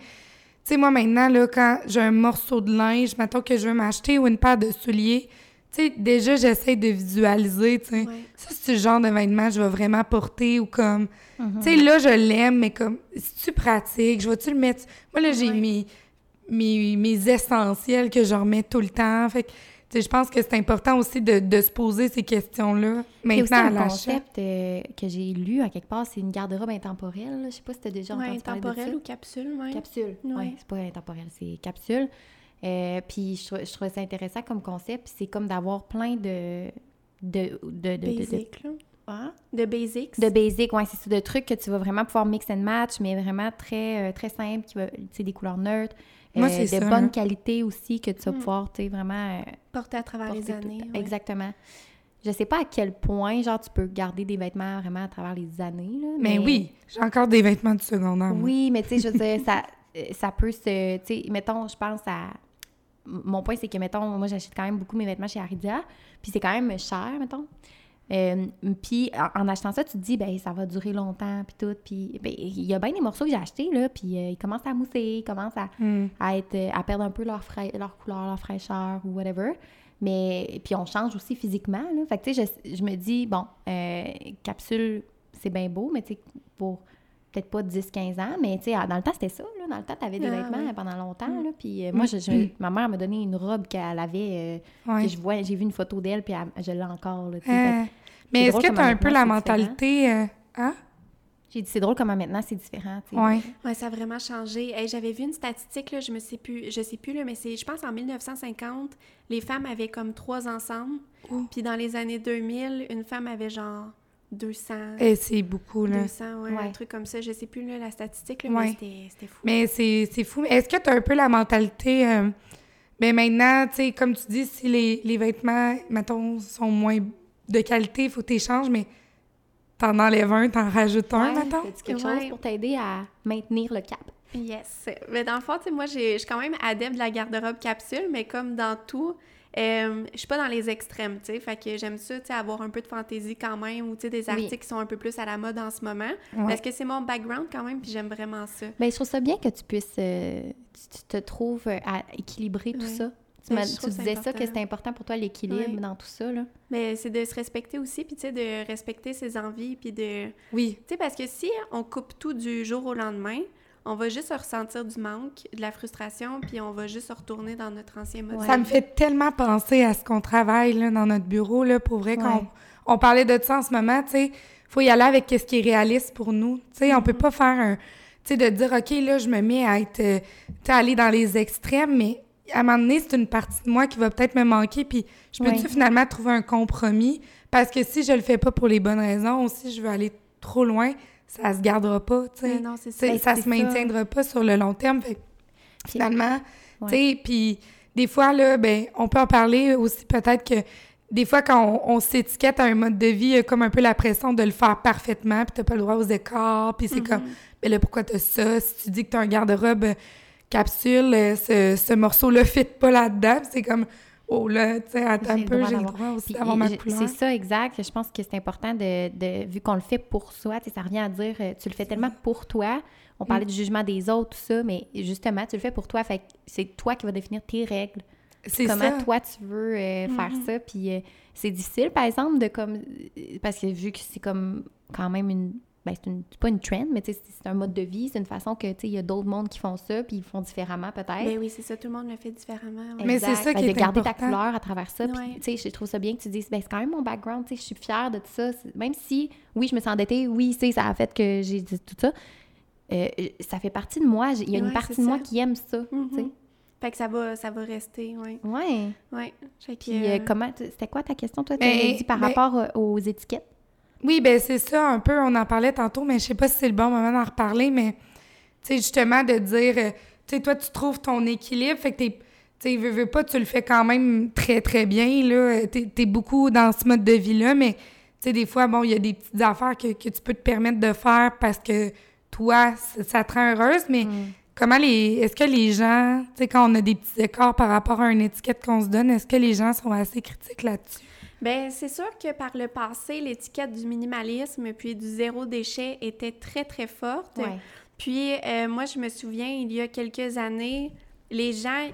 tu sais, moi, maintenant, là, quand j'ai un morceau de linge, mettons que je veux m'acheter ou une paire de souliers, tu sais, déjà, j'essaie de visualiser, tu sais. Ouais. Ça, c'est le genre de que je vais vraiment porter ou comme... Mhm. Tu sais, là, je l'aime, mais comme, si tu pratiques, je vais-tu le mettre... Moi, là, j'ai Ouais. mes, mes, mes essentiels que je remets tout le temps. Fait que, je pense que c'est important aussi de, de se poser ces questions-là aussi maintenant à un concept euh, que j'ai lu à quelque part, c'est une garde-robe intemporelle. là. Je sais pas si tu as déjà Ouais, entendu parler de temporel ça. ou capsule, ouais. Capsule. Ouais. Ouais, c'est pas intemporel, c'est capsule. Euh, puis je, je trouvais ça intéressant comme concept. C'est comme d'avoir plein de de de de, de, de, là. Hein? De basics. De basic, ouais, c'est ça, de trucs que tu vas vraiment pouvoir mix and match, mais vraiment très euh, très simple, qui va, tu sais, des couleurs neutres, Moi, euh, c'est de ça, bonne qualité aussi que tu vas Mm. pouvoir, tu sais, vraiment euh, Porter à travers les porter années. ouais. Exactement. Je sais pas à quel point, genre, tu peux garder des vêtements vraiment à travers les années, là, Mais oui, j'ai encore des vêtements du secondaire. Oui, mais tu sais, je veux dire, ça, euh, ça peut se. Tu sais, mettons, je pense à. Mon point, c'est que, mettons, moi, j'achète quand même beaucoup mes vêtements chez Aridia, puis c'est quand même cher, mettons. Euh, puis en, en achetant ça, tu te dis, ben ça va durer longtemps, puis tout. Puis ben, il y a bien des morceaux que j'ai achetés, là, puis euh, ils commencent à mousser, ils commencent à, Hmm. à, être, euh, à perdre un peu leur, leur couleur, leur fraîcheur ou whatever. Mais puis on change aussi physiquement. Là. Fait que tu sais, je, je me dis, bon, euh, capsule, c'est bien beau, mais tu sais, pour peut-être pas 10-15 ans, mais tu sais, dans le temps, c'était ça. Là. Dans le temps, tu avais des Ah, vêtements ouais. pendant longtemps. Mm. Là. Puis euh, moi, je, je- Mm. ma mère m'a donné une robe qu'elle avait, euh, Ouais. que je vois, j'ai vu une photo d'elle, puis elle- je l'ai encore. Là. Fait Euh, mais est-ce que tu as un peu la mentalité... euh, hein? J'ai dit, c'est drôle comment maintenant, c'est différent. sais. Ouais. Ouais, ça a vraiment changé. Hey, J'avais vu une statistique, là, je me sais plus, je sais plus, là, mais c'est, je pense en 1950, les femmes avaient comme trois ensemble. Oh. Puis dans les années 2000, une femme avait genre 200. Et c'est beaucoup, là. 200, ouais, un Ouais. truc comme ça. Je sais plus là, la statistique, là, Ouais. mais c'était, c'était fou. Mais c'est c'est fou. Est-ce que tu as un peu la mentalité... euh, ben maintenant, tu sais, comme tu dis, si les, les vêtements, mettons, sont moins de qualité, il faut que tu échanges, mais t'en enlèves un, t'en rajoutes un, Ouais, mettons? fais-tu quelque Ouais. chose pour t'aider à maintenir le cap? Yes. Mais dans le fond, tu sais, moi, j'ai- je suis quand même adepte de la garde-robe capsule, mais comme dans tout, euh, je suis pas dans les extrêmes, tu sais. Fait que j'aime ça, tu sais, avoir un peu de fantaisie quand même, ou tu sais, des Oui. articles qui sont un peu plus à la mode en ce moment. Ouais. Parce que c'est mon background quand même, puis j'aime vraiment ça. Ben, je trouve ça bien que tu puisses, euh, tu tu te trouves à équilibrer tout Ouais. ça. Tu, Mais tu disais ça, important. que c'était important pour toi, l'équilibre dans tout ça, là. Mais c'est de se respecter aussi, puis tu sais, de respecter ses envies, puis de... Tu Oui. sais, parce que si on coupe tout du jour au lendemain, on va juste ressentir du manque, de la frustration, puis on va juste retourner dans notre ancien mode. Ouais. Ça me fait tellement penser à ce qu'on travaille là, dans notre bureau, là, pour vrai, Ouais. qu'on on parlait de ça en ce moment, tu sais, faut y aller avec ce qui est réaliste pour nous. Tu sais, on peut pas faire un... Tu sais, de dire, OK, là, je me mets à être... euh, tu sais, aller dans les extrêmes, mais à un moment donné, c'est une partie de moi qui va peut-être me manquer, puis je peux-tu finalement trouver un compromis? Parce que si je le fais pas pour les bonnes raisons, ou si je veux aller trop loin, ça se gardera pas, tu sais. Mais non, c'est ça. Ça c'est se maintiendra pas sur le long terme. Fait finalement, Ouais. tu sais, puis des fois, là, ben, on peut en parler aussi peut-être que des fois, quand on, on s'étiquette à un mode de vie, il y a comme un peu la pression de le faire parfaitement, puis t'as pas le droit aux écarts, puis c'est Mhm. comme, mais là, pourquoi t'as ça? Si tu dis que t'as un garde-robe capsule, euh, ce, ce morceau-là fit pas là-dedans, c'est comme, oh là, tu sais, attends un peu, j'ai le droit aussi d'avoir ma couleur. C'est ça, exact. Je pense que c'est important de, de- vu qu'on le fait pour soi, tu sais, ça revient à dire, euh, tu le fais tellement pour toi. On Mm. parlait du jugement des autres, tout ça, mais justement, tu le fais pour toi. Fait c'est toi qui vas définir tes règles. C'est Comment ça. toi tu veux euh, faire Mhm. ça. Puis euh, c'est difficile, par exemple, de comme. Parce que vu que c'est comme quand même une. Ben, c'est une- c'est pas une trend, mais tu c'est c'est un mode de vie. C'est une façon que, tu sais, il y a d'autres mondes qui font ça, puis ils font différemment peut-être. Ben oui, c'est ça, tout le monde le fait différemment. ouais. Mais c'est ça qui Fait est de garder ta important. couleur à travers ça. Puis, tu sais, je trouve ça bien que tu dises, ben, c'est quand même mon background, tu sais, je suis fière de tout ça. Même si, oui, je me sens endettée, oui, tu sais, ça a fait que j'ai dit tout ça. euh, ça fait partie de moi. Il y a une Ouais, partie c'est de moi ça. qui aime ça, Mhm. tu sais. Fait que ça va, ça va rester, oui. Fait que, Puis, euh, euh, comment, tu- c'était quoi ta question, toi, tu Ben, avais dit par ben- rapport euh, aux étiquettes? Oui, ben c'est ça un peu, on en parlait tantôt, mais je sais pas si c'est le bon moment d'en reparler, mais tu sais, justement, de dire, euh, tu sais, toi, tu trouves ton équilibre, fait que t'es, tu sais, veux, veux pas, tu le fais quand même très, très bien, là, t'es, t'es beaucoup dans ce mode de vie-là, mais tu sais, des fois, bon, il y a des petites affaires que, que tu peux te permettre de faire parce que toi, ça, ça te rend heureuse, mais comment les, est-ce que les gens, tu sais, quand on a des petits écarts par rapport à une étiquette qu'on se donne, est-ce que les gens sont assez critiques là-dessus? Ben, c'est sûr que par le passé, l'étiquette du minimalisme puis du zéro déchet était très, très forte. Puis, euh, moi, je me souviens, il y a quelques années, les gens,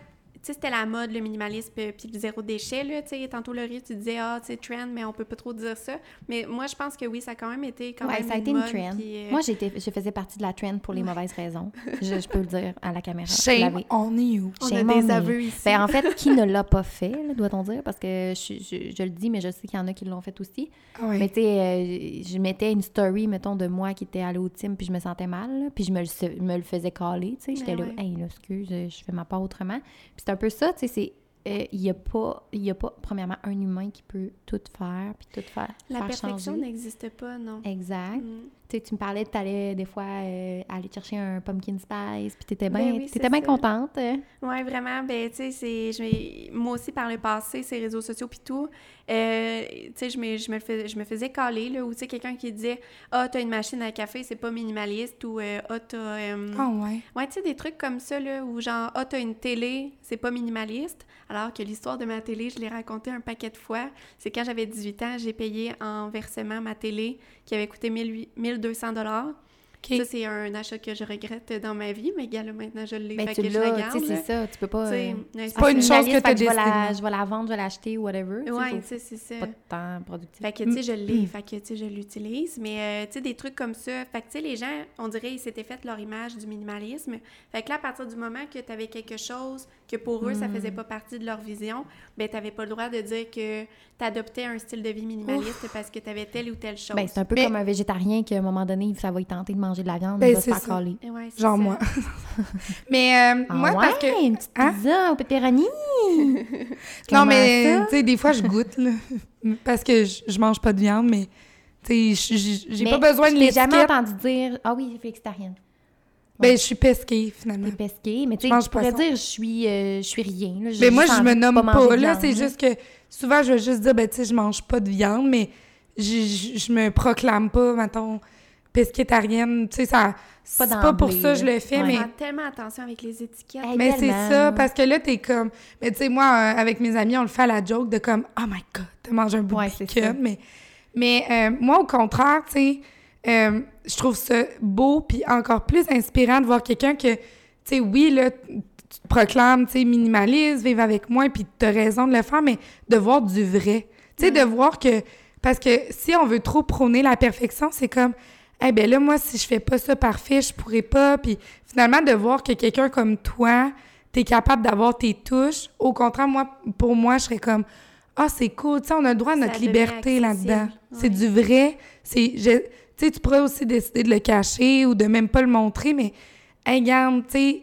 sais, c'était la mode, le minimalisme euh, puis le zéro déchet, là, tu sais, tantôt, Laurie, tu disais, ah, c'est trend, mais on peut pas trop dire ça. Mais moi, je pense que oui, ça a quand même été quand Ouais, même ça a été une mode, trend. puis, euh, Moi, j'étais, je faisais partie de la trend pour les mauvaises raisons. *laughs* Je, je peux le dire à la caméra. Shame on you. on a Shame on des aveux ici. Ben, en fait, *laughs* qui ne l'a pas fait, là, doit-on dire, parce que je, je- je le dis, mais je sais qu'il y en a qui l'ont fait aussi. Ah. Mais tu sais, euh, je mettais une story, mettons, de moi qui était allée au team, puis je me sentais mal, là, puis je me le, se- me le faisais caler, tu sais. J'étais Ben là, ouais. hey, là, excuse, je fais ma part autrement. Puis c'est un peu ça, tu sais, c'est. euh, Il n'y a, pas- y a pas, premièrement, un humain qui peut tout faire, puis tout faire, La faire perfection n'existe pas, non. Exact. Mm. Tu sais, tu me parlais, tu allais des fois euh, aller chercher un pumpkin spice, puis t'étais Ben bien oui, bien ça. contente. Ouais, vraiment. Ben, tu sais, c'est. je m'ai- Moi aussi, par le passé, ces réseaux sociaux puis tout, euh, tu sais, je me, je, me fais- je me faisais caler, là, ou tu sais, quelqu'un qui disait Ah, t'as une machine à café, c'est pas minimaliste, ou euh, Ah, t'as. euh, Ah ouais. Ouais, tu sais, des trucs comme ça, là, où genre, ah, t'as une télé, c'est pas minimaliste. Alors que l'histoire de ma télé, je l'ai racontée un paquet de fois. C'est quand j'avais 18 ans, j'ai payé en versement ma télé qui avait coûté 1000 1200 dollars. OK. Ça, c'est un achat que je regrette dans ma vie, mais gars, là, maintenant, je l'ai Ben, fait tu que je garde. tu c'est ça. Tu peux pas. Tu euh, ouais, pas une chose que vais la- décidé. Je vais la vendre, je vais l'acheter, whatever. tu Ouais, tu sais, c'est ça. pas de temps productif. Fait que, tu sais, je Mm. l'ai, fait que, tu sais, je l'utilise. Mais, euh, tu sais, des trucs comme ça. Fait que, tu sais, les gens, on dirait, ils s'étaient fait leur image du minimalisme. Fait que là, à partir du moment que tu avais quelque chose que pour eux, ça Mm. faisait pas partie de leur vision, ben, tu pas le droit de dire que tu adoptais un style de vie minimaliste parce que tu avais telle ou telle chose. Ben, c'est un peu Mais- comme un végétarien qu'à un moment donné, ça va y tenter de manger de la viande, Ben, il va se faire caler. Ouais, Genre ça. moi. *laughs* Mais euh, Ah moi, ouais, parce que. une petite Hein? pizza au pepperoni! *laughs* Non, mais tu sais, des fois, je goûte, là. *laughs* Parce que je, je mange pas de viande, mais tu sais, j'ai pas besoin de Je t'ai jamais l'étiquette. entendu dire Ah oui, végétarienne. Ben, je suis pesquée, finalement. T'es pesquée, mais tu Je sais, tu pourrais dire je suis, euh, je suis rien. Là. Mais moi, je me nomme pas. là. C'est juste que souvent, je vais juste dire, ben, tu sais, je mange pas de viande, mais je, je, je me proclame pas, mettons, pesquétarienne. Tu sais, ça. C'est Pas pas pour ça que je le fais, Ouais. mais. Faire tellement attention avec les étiquettes. Hey, Mais c'est ça, parce que là, t'es comme. Mais tu sais, moi, euh, avec mes amis, on le fait à la joke de comme, oh my god, t'as mangé un bout Ouais, de c'est bacon. Mais, mais euh, moi, au contraire, tu sais, euh, je trouve ça beau, puis encore plus inspirant de voir quelqu'un que, tu sais, oui, là, tu te proclames, tu sais, minimaliste, vivre avec moi, puis tu as raison de le faire, mais de voir du vrai. Tu sais, de voir que... Parce que si on veut trop prôner la perfection, c'est comme... Eh ben là, moi, si je fais pas ça parfait, je pourrais pas. Puis finalement, de voir que quelqu'un comme toi, t'es capable d'avoir tes touches. Au contraire, moi, pour moi, je serais comme... Ah, c'est cool, tu sais, on a le droit à notre liberté là-dedans. C'est du vrai. C'est... Tu sais, tu pourrais aussi décider de le cacher ou de même pas le montrer, mais... Hey, regarde, tu sais,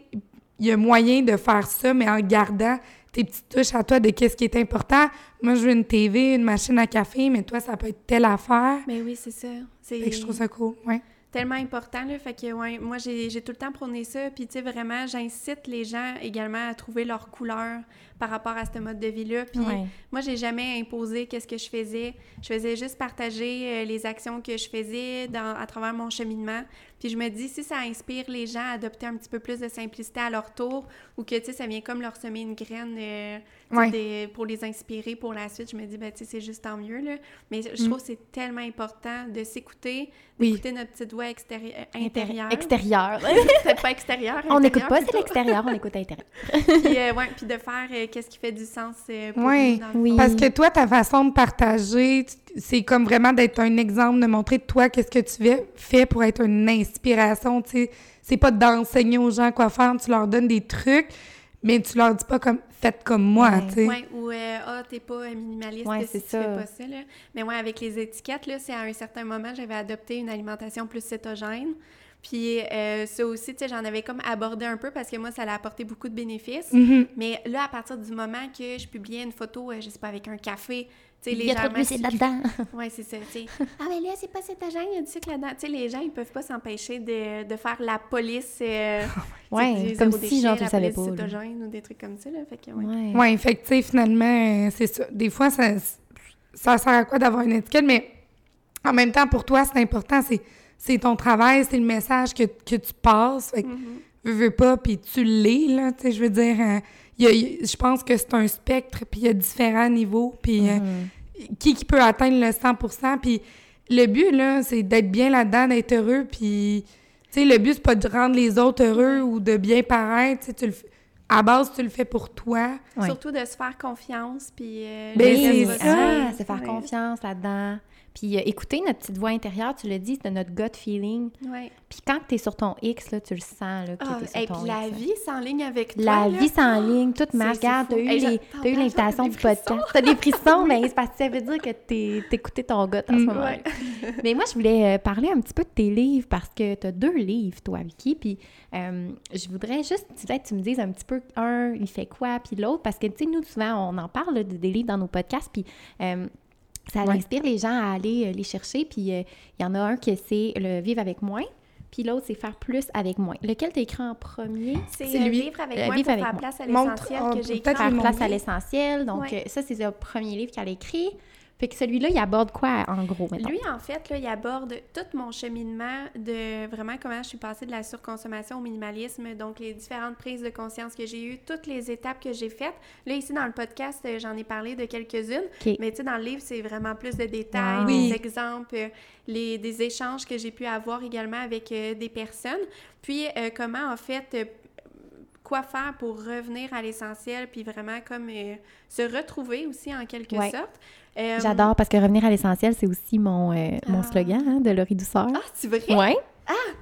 il y a moyen de faire ça, mais en gardant tes petites touches à toi de qu'est-ce qui est important. Moi, je veux une TV, une machine à café, mais toi, ça peut être telle affaire. Mais oui, c'est ça. C'est Fait que je trouve ça cool, ouais. Tellement important, là. Fait que, ouais, moi, j'ai tout le temps prôné ça. Puis, tu sais, vraiment, j'incite les gens également à trouver leur couleur par rapport à ce mode de vie-là. Puis, Ouais. moi, j'ai jamais imposé qu'est-ce que je faisais. Je faisais juste partager euh, les actions que je faisais dans, à travers mon cheminement. Puis, je me dis, si ça inspire les gens à adopter un petit peu plus de simplicité à leur tour, ou que, tu sais, ça vient comme leur semer une graine euh, Ouais. des- pour les inspirer pour la suite, je me dis, ben, tu sais, c'est juste tant mieux, là. Mais je Mm. trouve que c'est tellement important de s'écouter, Oui. d'écouter notre petite voix extérie- euh, intérieure. Extérieur. *laughs* Peut-être pas extérieure. on n'écoute pas, c'est l'extérieur, on écoute *laughs* l'intérieur. puis, euh, ouais, puis de faire euh, qu'est-ce qui fait du sens euh, pour Ouais. nous, dans le Oui. fond. Parce que toi, ta façon de partager, c'est comme vraiment d'être un exemple, de montrer toi qu'est-ce que tu fais- pour être une inspiration, tu sais. C'est pas d'enseigner aux gens quoi faire, tu leur donnes des trucs, mais tu leur dis pas comme « faites comme moi Ouais. tu sais. Ouais, ou euh, ah, t'es pas minimaliste Ouais, si c'est tu ça. fais pas ça, là. Mais ouais, avec les étiquettes, là, c'est à un certain moment, j'avais adopté une alimentation plus cétogène. Puis euh, ça aussi, tu sais, j'en avais comme abordé un peu parce que moi, ça allait apporter beaucoup de bénéfices. Mhm. Mais là, à partir du moment que je publiais une photo, euh, je sais pas, avec un café, Il y a trop de glucides là-dedans. *laughs* Ouais, c'est ça. *laughs* Ah, mais là, c'est pas cétogène, il y a du sucre là-dedans. Tu sais, les gens, ils peuvent pas s'empêcher de, de faire la police. euh, *laughs* Ouais, comme si, genre, tu savais pas, là. cétogène ou des trucs comme ça, là. Fait que, ouais. Ouais. Ouais, fait que, tu sais, finalement, c'est ça. Des fois, ça, ça sert à quoi d'avoir une étiquette, mais en même temps, pour toi, c'est important, c'est, c'est ton travail, c'est le message que, que tu passes. Fait que, Mhm. veux, veux pas, puis tu l'es, là, tu sais, je veux dire, euh, il y a- il y a- je pense que c'est un spectre, puis il y a différents niveaux, puis euh, Mhm. Qui qui peut atteindre le 100% puis le but, là, c'est d'être bien là-dedans, d'être heureux, puis, tu sais, le but, c'est pas de rendre les autres heureux ou de bien paraître, tu le f- à base, tu le fais pour toi. Ouais. Surtout de se faire confiance, puis... euh, Ben, c'est ça. Ah, se faire Ouais. confiance là-dedans. Puis euh, écouter notre petite voix intérieure, tu l'as dit, c'est notre gut feeling. Ouais. Puis quand tu es sur ton X, là, tu le sens là, que Ah, t'es sur et ton puis la X, vie s'enligne avec toi, La là. vie s'enligne, toute c'est- marche. c'est Regarde, fou. t'as eu, l'invitation du podcast. T'as des frissons, *laughs* mais c'est parce que ça veut dire que t'es- t'écoutais ton gut en ce Mm. moment. Ouais. Mais moi, je voulais euh, parler un petit peu de tes livres parce que tu as deux livres, toi, Vicky. Puis euh, je voudrais juste, peut-être, tu me dises un petit peu, un, il fait quoi, puis l'autre, parce que, tu sais, nous, souvent, on en parle là, de- des livres dans nos podcasts, puis euh, ça Ouais. inspire les gens à aller euh, les chercher. Puis euh, il y en a un que c'est le vivre avec moins, puis l'autre, c'est faire plus avec moins. Lequel t'as écrit en premier? C'est euh, lui. vivre avec Euh, moi vivre pour avec faire moi. place à l'essentiel que j'ai écrit. Faire place à l'essentiel. Donc, Ouais. euh, ça, c'est le premier livre qu'elle a écrit. Fait que celui-là, il aborde quoi, en gros, mettons? Lui, en fait, là, il aborde tout mon cheminement de vraiment comment je suis passée de la surconsommation au minimalisme, donc les différentes prises de conscience que j'ai eues, toutes les étapes que j'ai faites. Là, ici, dans le podcast, euh, j'en ai parlé de quelques-unes, mais tu sais, dans le livre, c'est vraiment plus de détails, Wow. des Oui. exemples, euh, les, des échanges que j'ai pu avoir également avec euh, des personnes. Puis, euh, comment, en fait, quoi faire pour revenir à l'essentiel, puis vraiment comme euh, se retrouver aussi en quelque Ouais. sorte. Euh, J'adore parce que revenir à l'essentiel, c'est aussi mon, euh, mon Ah. slogan hein, de Laurie Douceur. Ah, c'est vrai? ouais,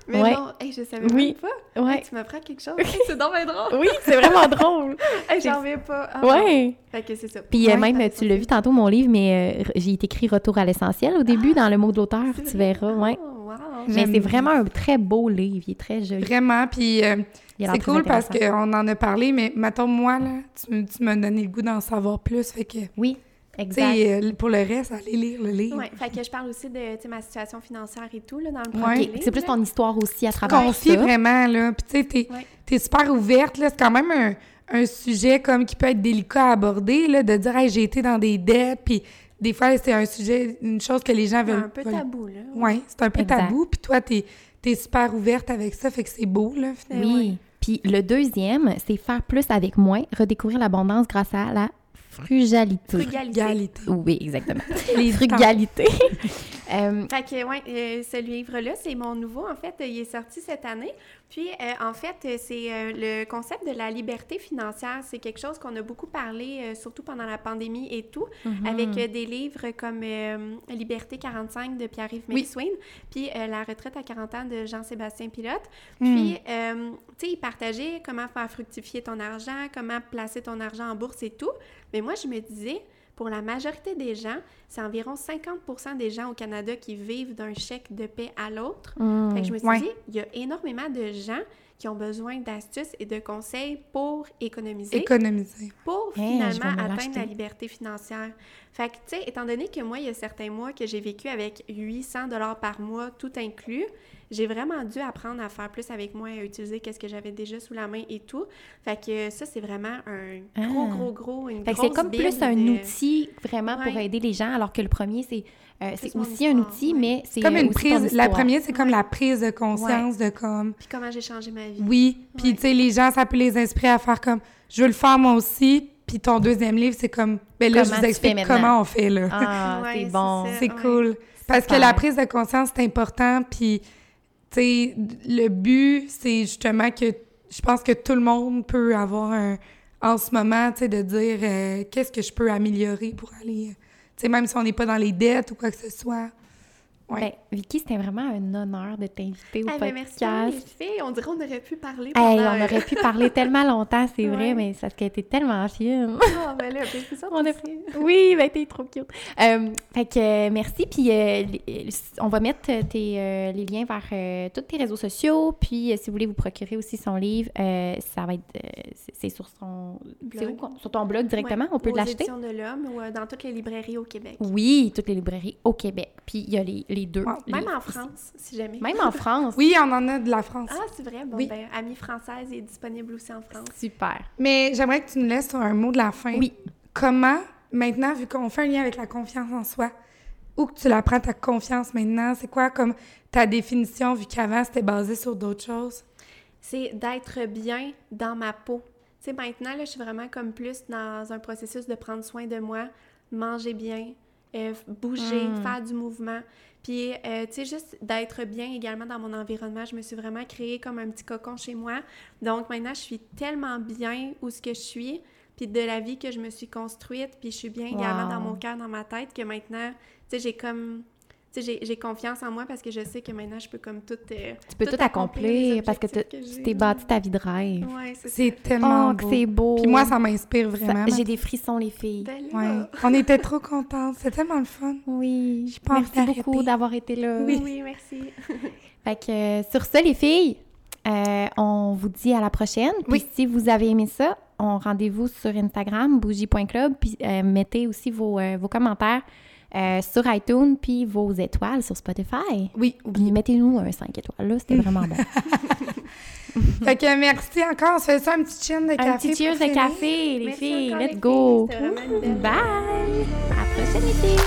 Mais Ouais. non, hey, je savais Oui. même pas. ouais. Hey, tu m'apprends quelque chose. Hey, c'est donc bien drôle. Oui, c'est vraiment drôle. *laughs* Hey, J'en reviens pas. Ah, Ouais. Fait que c'est ça. Puis Ouais, même, tu l'as vu tantôt, mon livre, mais euh, j'ai écrit Retour à l'essentiel au début, dans le mot de l'auteur, tu vrai? verras. Ouais. Oh, wow. Mais c'est vraiment un très beau livre. Il est très joli. Vraiment, puis euh, c'est cool parce qu'on en a parlé, mais mettons, moi, là, tu, tu m'as donné le goût d'en savoir plus, fait que, tu Oui, exact. euh, pour le reste, allez lire le livre. Ouais, fait que je parle aussi de tu ma situation financière et tout là, dans le Ouais. premier C'est plus ton histoire aussi à travers Confie ça. vraiment, là, puis tu sais, t'es Ouais. super ouverte, là, c'est quand même un, un sujet comme qui peut être délicat à aborder, là, de dire, hey, j'ai été dans des dettes, puis des fois, c'est un sujet, une chose que les gens C'est veulent... un peu veulent- tabou, là. Ouais, c'est un peu Exact. tabou, puis toi, t'es es super ouverte avec ça, fait que c'est beau, là, finalement. Eh Oui. Puis le deuxième, c'est faire plus avec moins, redécouvrir l'abondance grâce à la frugalité. Frugalité. Oui, exactement. Les Frugalité. *laughs* Euh, Fait que, ouais, euh, ce livre-là, c'est mon nouveau. En fait, il est sorti cette année. Puis, euh, en fait, c'est euh, le concept de la liberté financière. C'est quelque chose qu'on a beaucoup parlé, surtout pendant la pandémie et tout, mhm. avec des livres comme Liberté 45 de Pierre-Yves Oui. Puis La retraite à 40 ans de Jean-Sébastien Pilote. Hmm. Puis, tu sais, il partageait comment faire fructifier ton argent, comment placer ton argent en bourse et tout. Mais moi, je me disais, pour la majorité des gens, c'est environ 50% des gens au Canada qui vivent d'un chèque de paie à l'autre. Mm. Fait que je me suis Ouais. dit, il y a énormément de gens qui ont besoin d'astuces et de conseils pour économiser, Économiser. pour Hey, finalement atteindre la liberté financière. Fait que, tu sais, étant donné que moi, il y a certains mois que j'ai vécu avec 800 dollars par mois, tout inclus, j'ai vraiment dû apprendre à faire plus avec moi et à utiliser qu'est-ce que j'avais déjà sous la main et tout. Fait que ça, c'est vraiment un gros, Ah. gros, gros, une Fait que grosse c'est comme plus un de- outil vraiment pour aider les gens, alors que le premier, c'est euh, c'est aussi un outil, ouais. mais c'est Comme euh, une prise. La première, c'est comme Ouais. la prise de conscience de comme. Puis comment j'ai changé ma vie. Oui. Puis, Ouais. tu sais, les gens, ça peut les inspirer à faire comme je veux le faire moi aussi. Puis ton deuxième livre, c'est comme ben là, Comment je vous explique comment on fait, là. Ah, *laughs* Ouais, c'est bon. C'est cool. Parce que la prise de conscience, c'est important. Puis, tu sais, le but, c'est justement que je pense que tout le monde peut avoir un. En ce moment, tu sais, de dire euh, qu'est-ce que je peux améliorer pour aller. euh, Tu sais, même si on n'est pas dans les dettes ou quoi que ce soit. Ouais. Ben, Vicky, c'était vraiment un honneur de t'inviter au Ah, ben, merci les filles. On dirait qu'on aurait pu parler Hey, pendant... on euh, aurait pu parler *laughs* tellement longtemps, c'est vrai, mais ça a été tellement fine. Ah, ben là, c'est ça, On a-. Oui, ben t'es trop cute. Euh, fait que euh, merci, puis euh, on va mettre tes, les liens vers tous tes réseaux sociaux, puis si vous voulez vous procurer aussi son livre, ça va être, c'est- sur son, où sur ton blog directement, Ouais, on peut aux l'acheter. Éditions de l'Homme ou dans toutes les librairies au Québec. Oui, toutes les librairies au Québec, puis il y a les, les deux. Wow. Même en. France, si jamais. Même en *laughs* France. Oui, on en a de la France. Ah, c'est vrai? Bon, Oui. ben, Amie française est disponible aussi en France. Super. Mais j'aimerais que tu nous laisses sur un mot de la fin. Oui. Comment, maintenant, vu qu'on fait un lien avec la confiance en soi, où que tu la prends ta confiance maintenant? C'est quoi comme ta définition, vu qu'avant c'était basé sur d'autres choses? C'est d'être bien dans ma peau. Tu sais, maintenant, là, je suis vraiment comme plus dans un processus de prendre soin de moi, manger bien, euh, bouger, Mm. faire du mouvement. Puis, euh, tu sais, juste d'être bien également dans mon environnement. Je me suis vraiment créé comme un petit cocon chez moi. Donc, maintenant, je suis tellement bien où ce que je suis, puis de la vie que je me suis construite, puis je suis bien également Wow. dans mon cœur, dans ma tête, que maintenant, tu sais, j'ai comme... J'ai- j'ai confiance en moi parce que je sais que maintenant, je peux comme tout... euh, Tu peux tout, accomplir parce que tu t'es bâti ta vie de rêve. Ouais, c'est tellement Oh, que beau. c'est beau. Puis moi, ça m'inspire vraiment. J'ai des frissons, les filles. Ben Ouais. On était trop contentes. C'était tellement le fun. Oui, Je pense merci beaucoup d'avoir été là. Oui, *laughs* merci. Fait que euh, sur ça, les filles, euh, on vous dit à la prochaine. Puis Oui. si vous avez aimé ça, on rendez-vous sur Instagram, bougie.club, puis euh, mettez aussi vos, euh, vos commentaires euh, sur iTunes, puis vos étoiles sur Spotify. Oui. Puis mettez-nous un 5 étoiles, là, c'était vraiment bon. *laughs* fait que merci encore. On ça un petit chin de café. Un petit cheers de café, les filles. Let's go. Bye. À la prochaine été.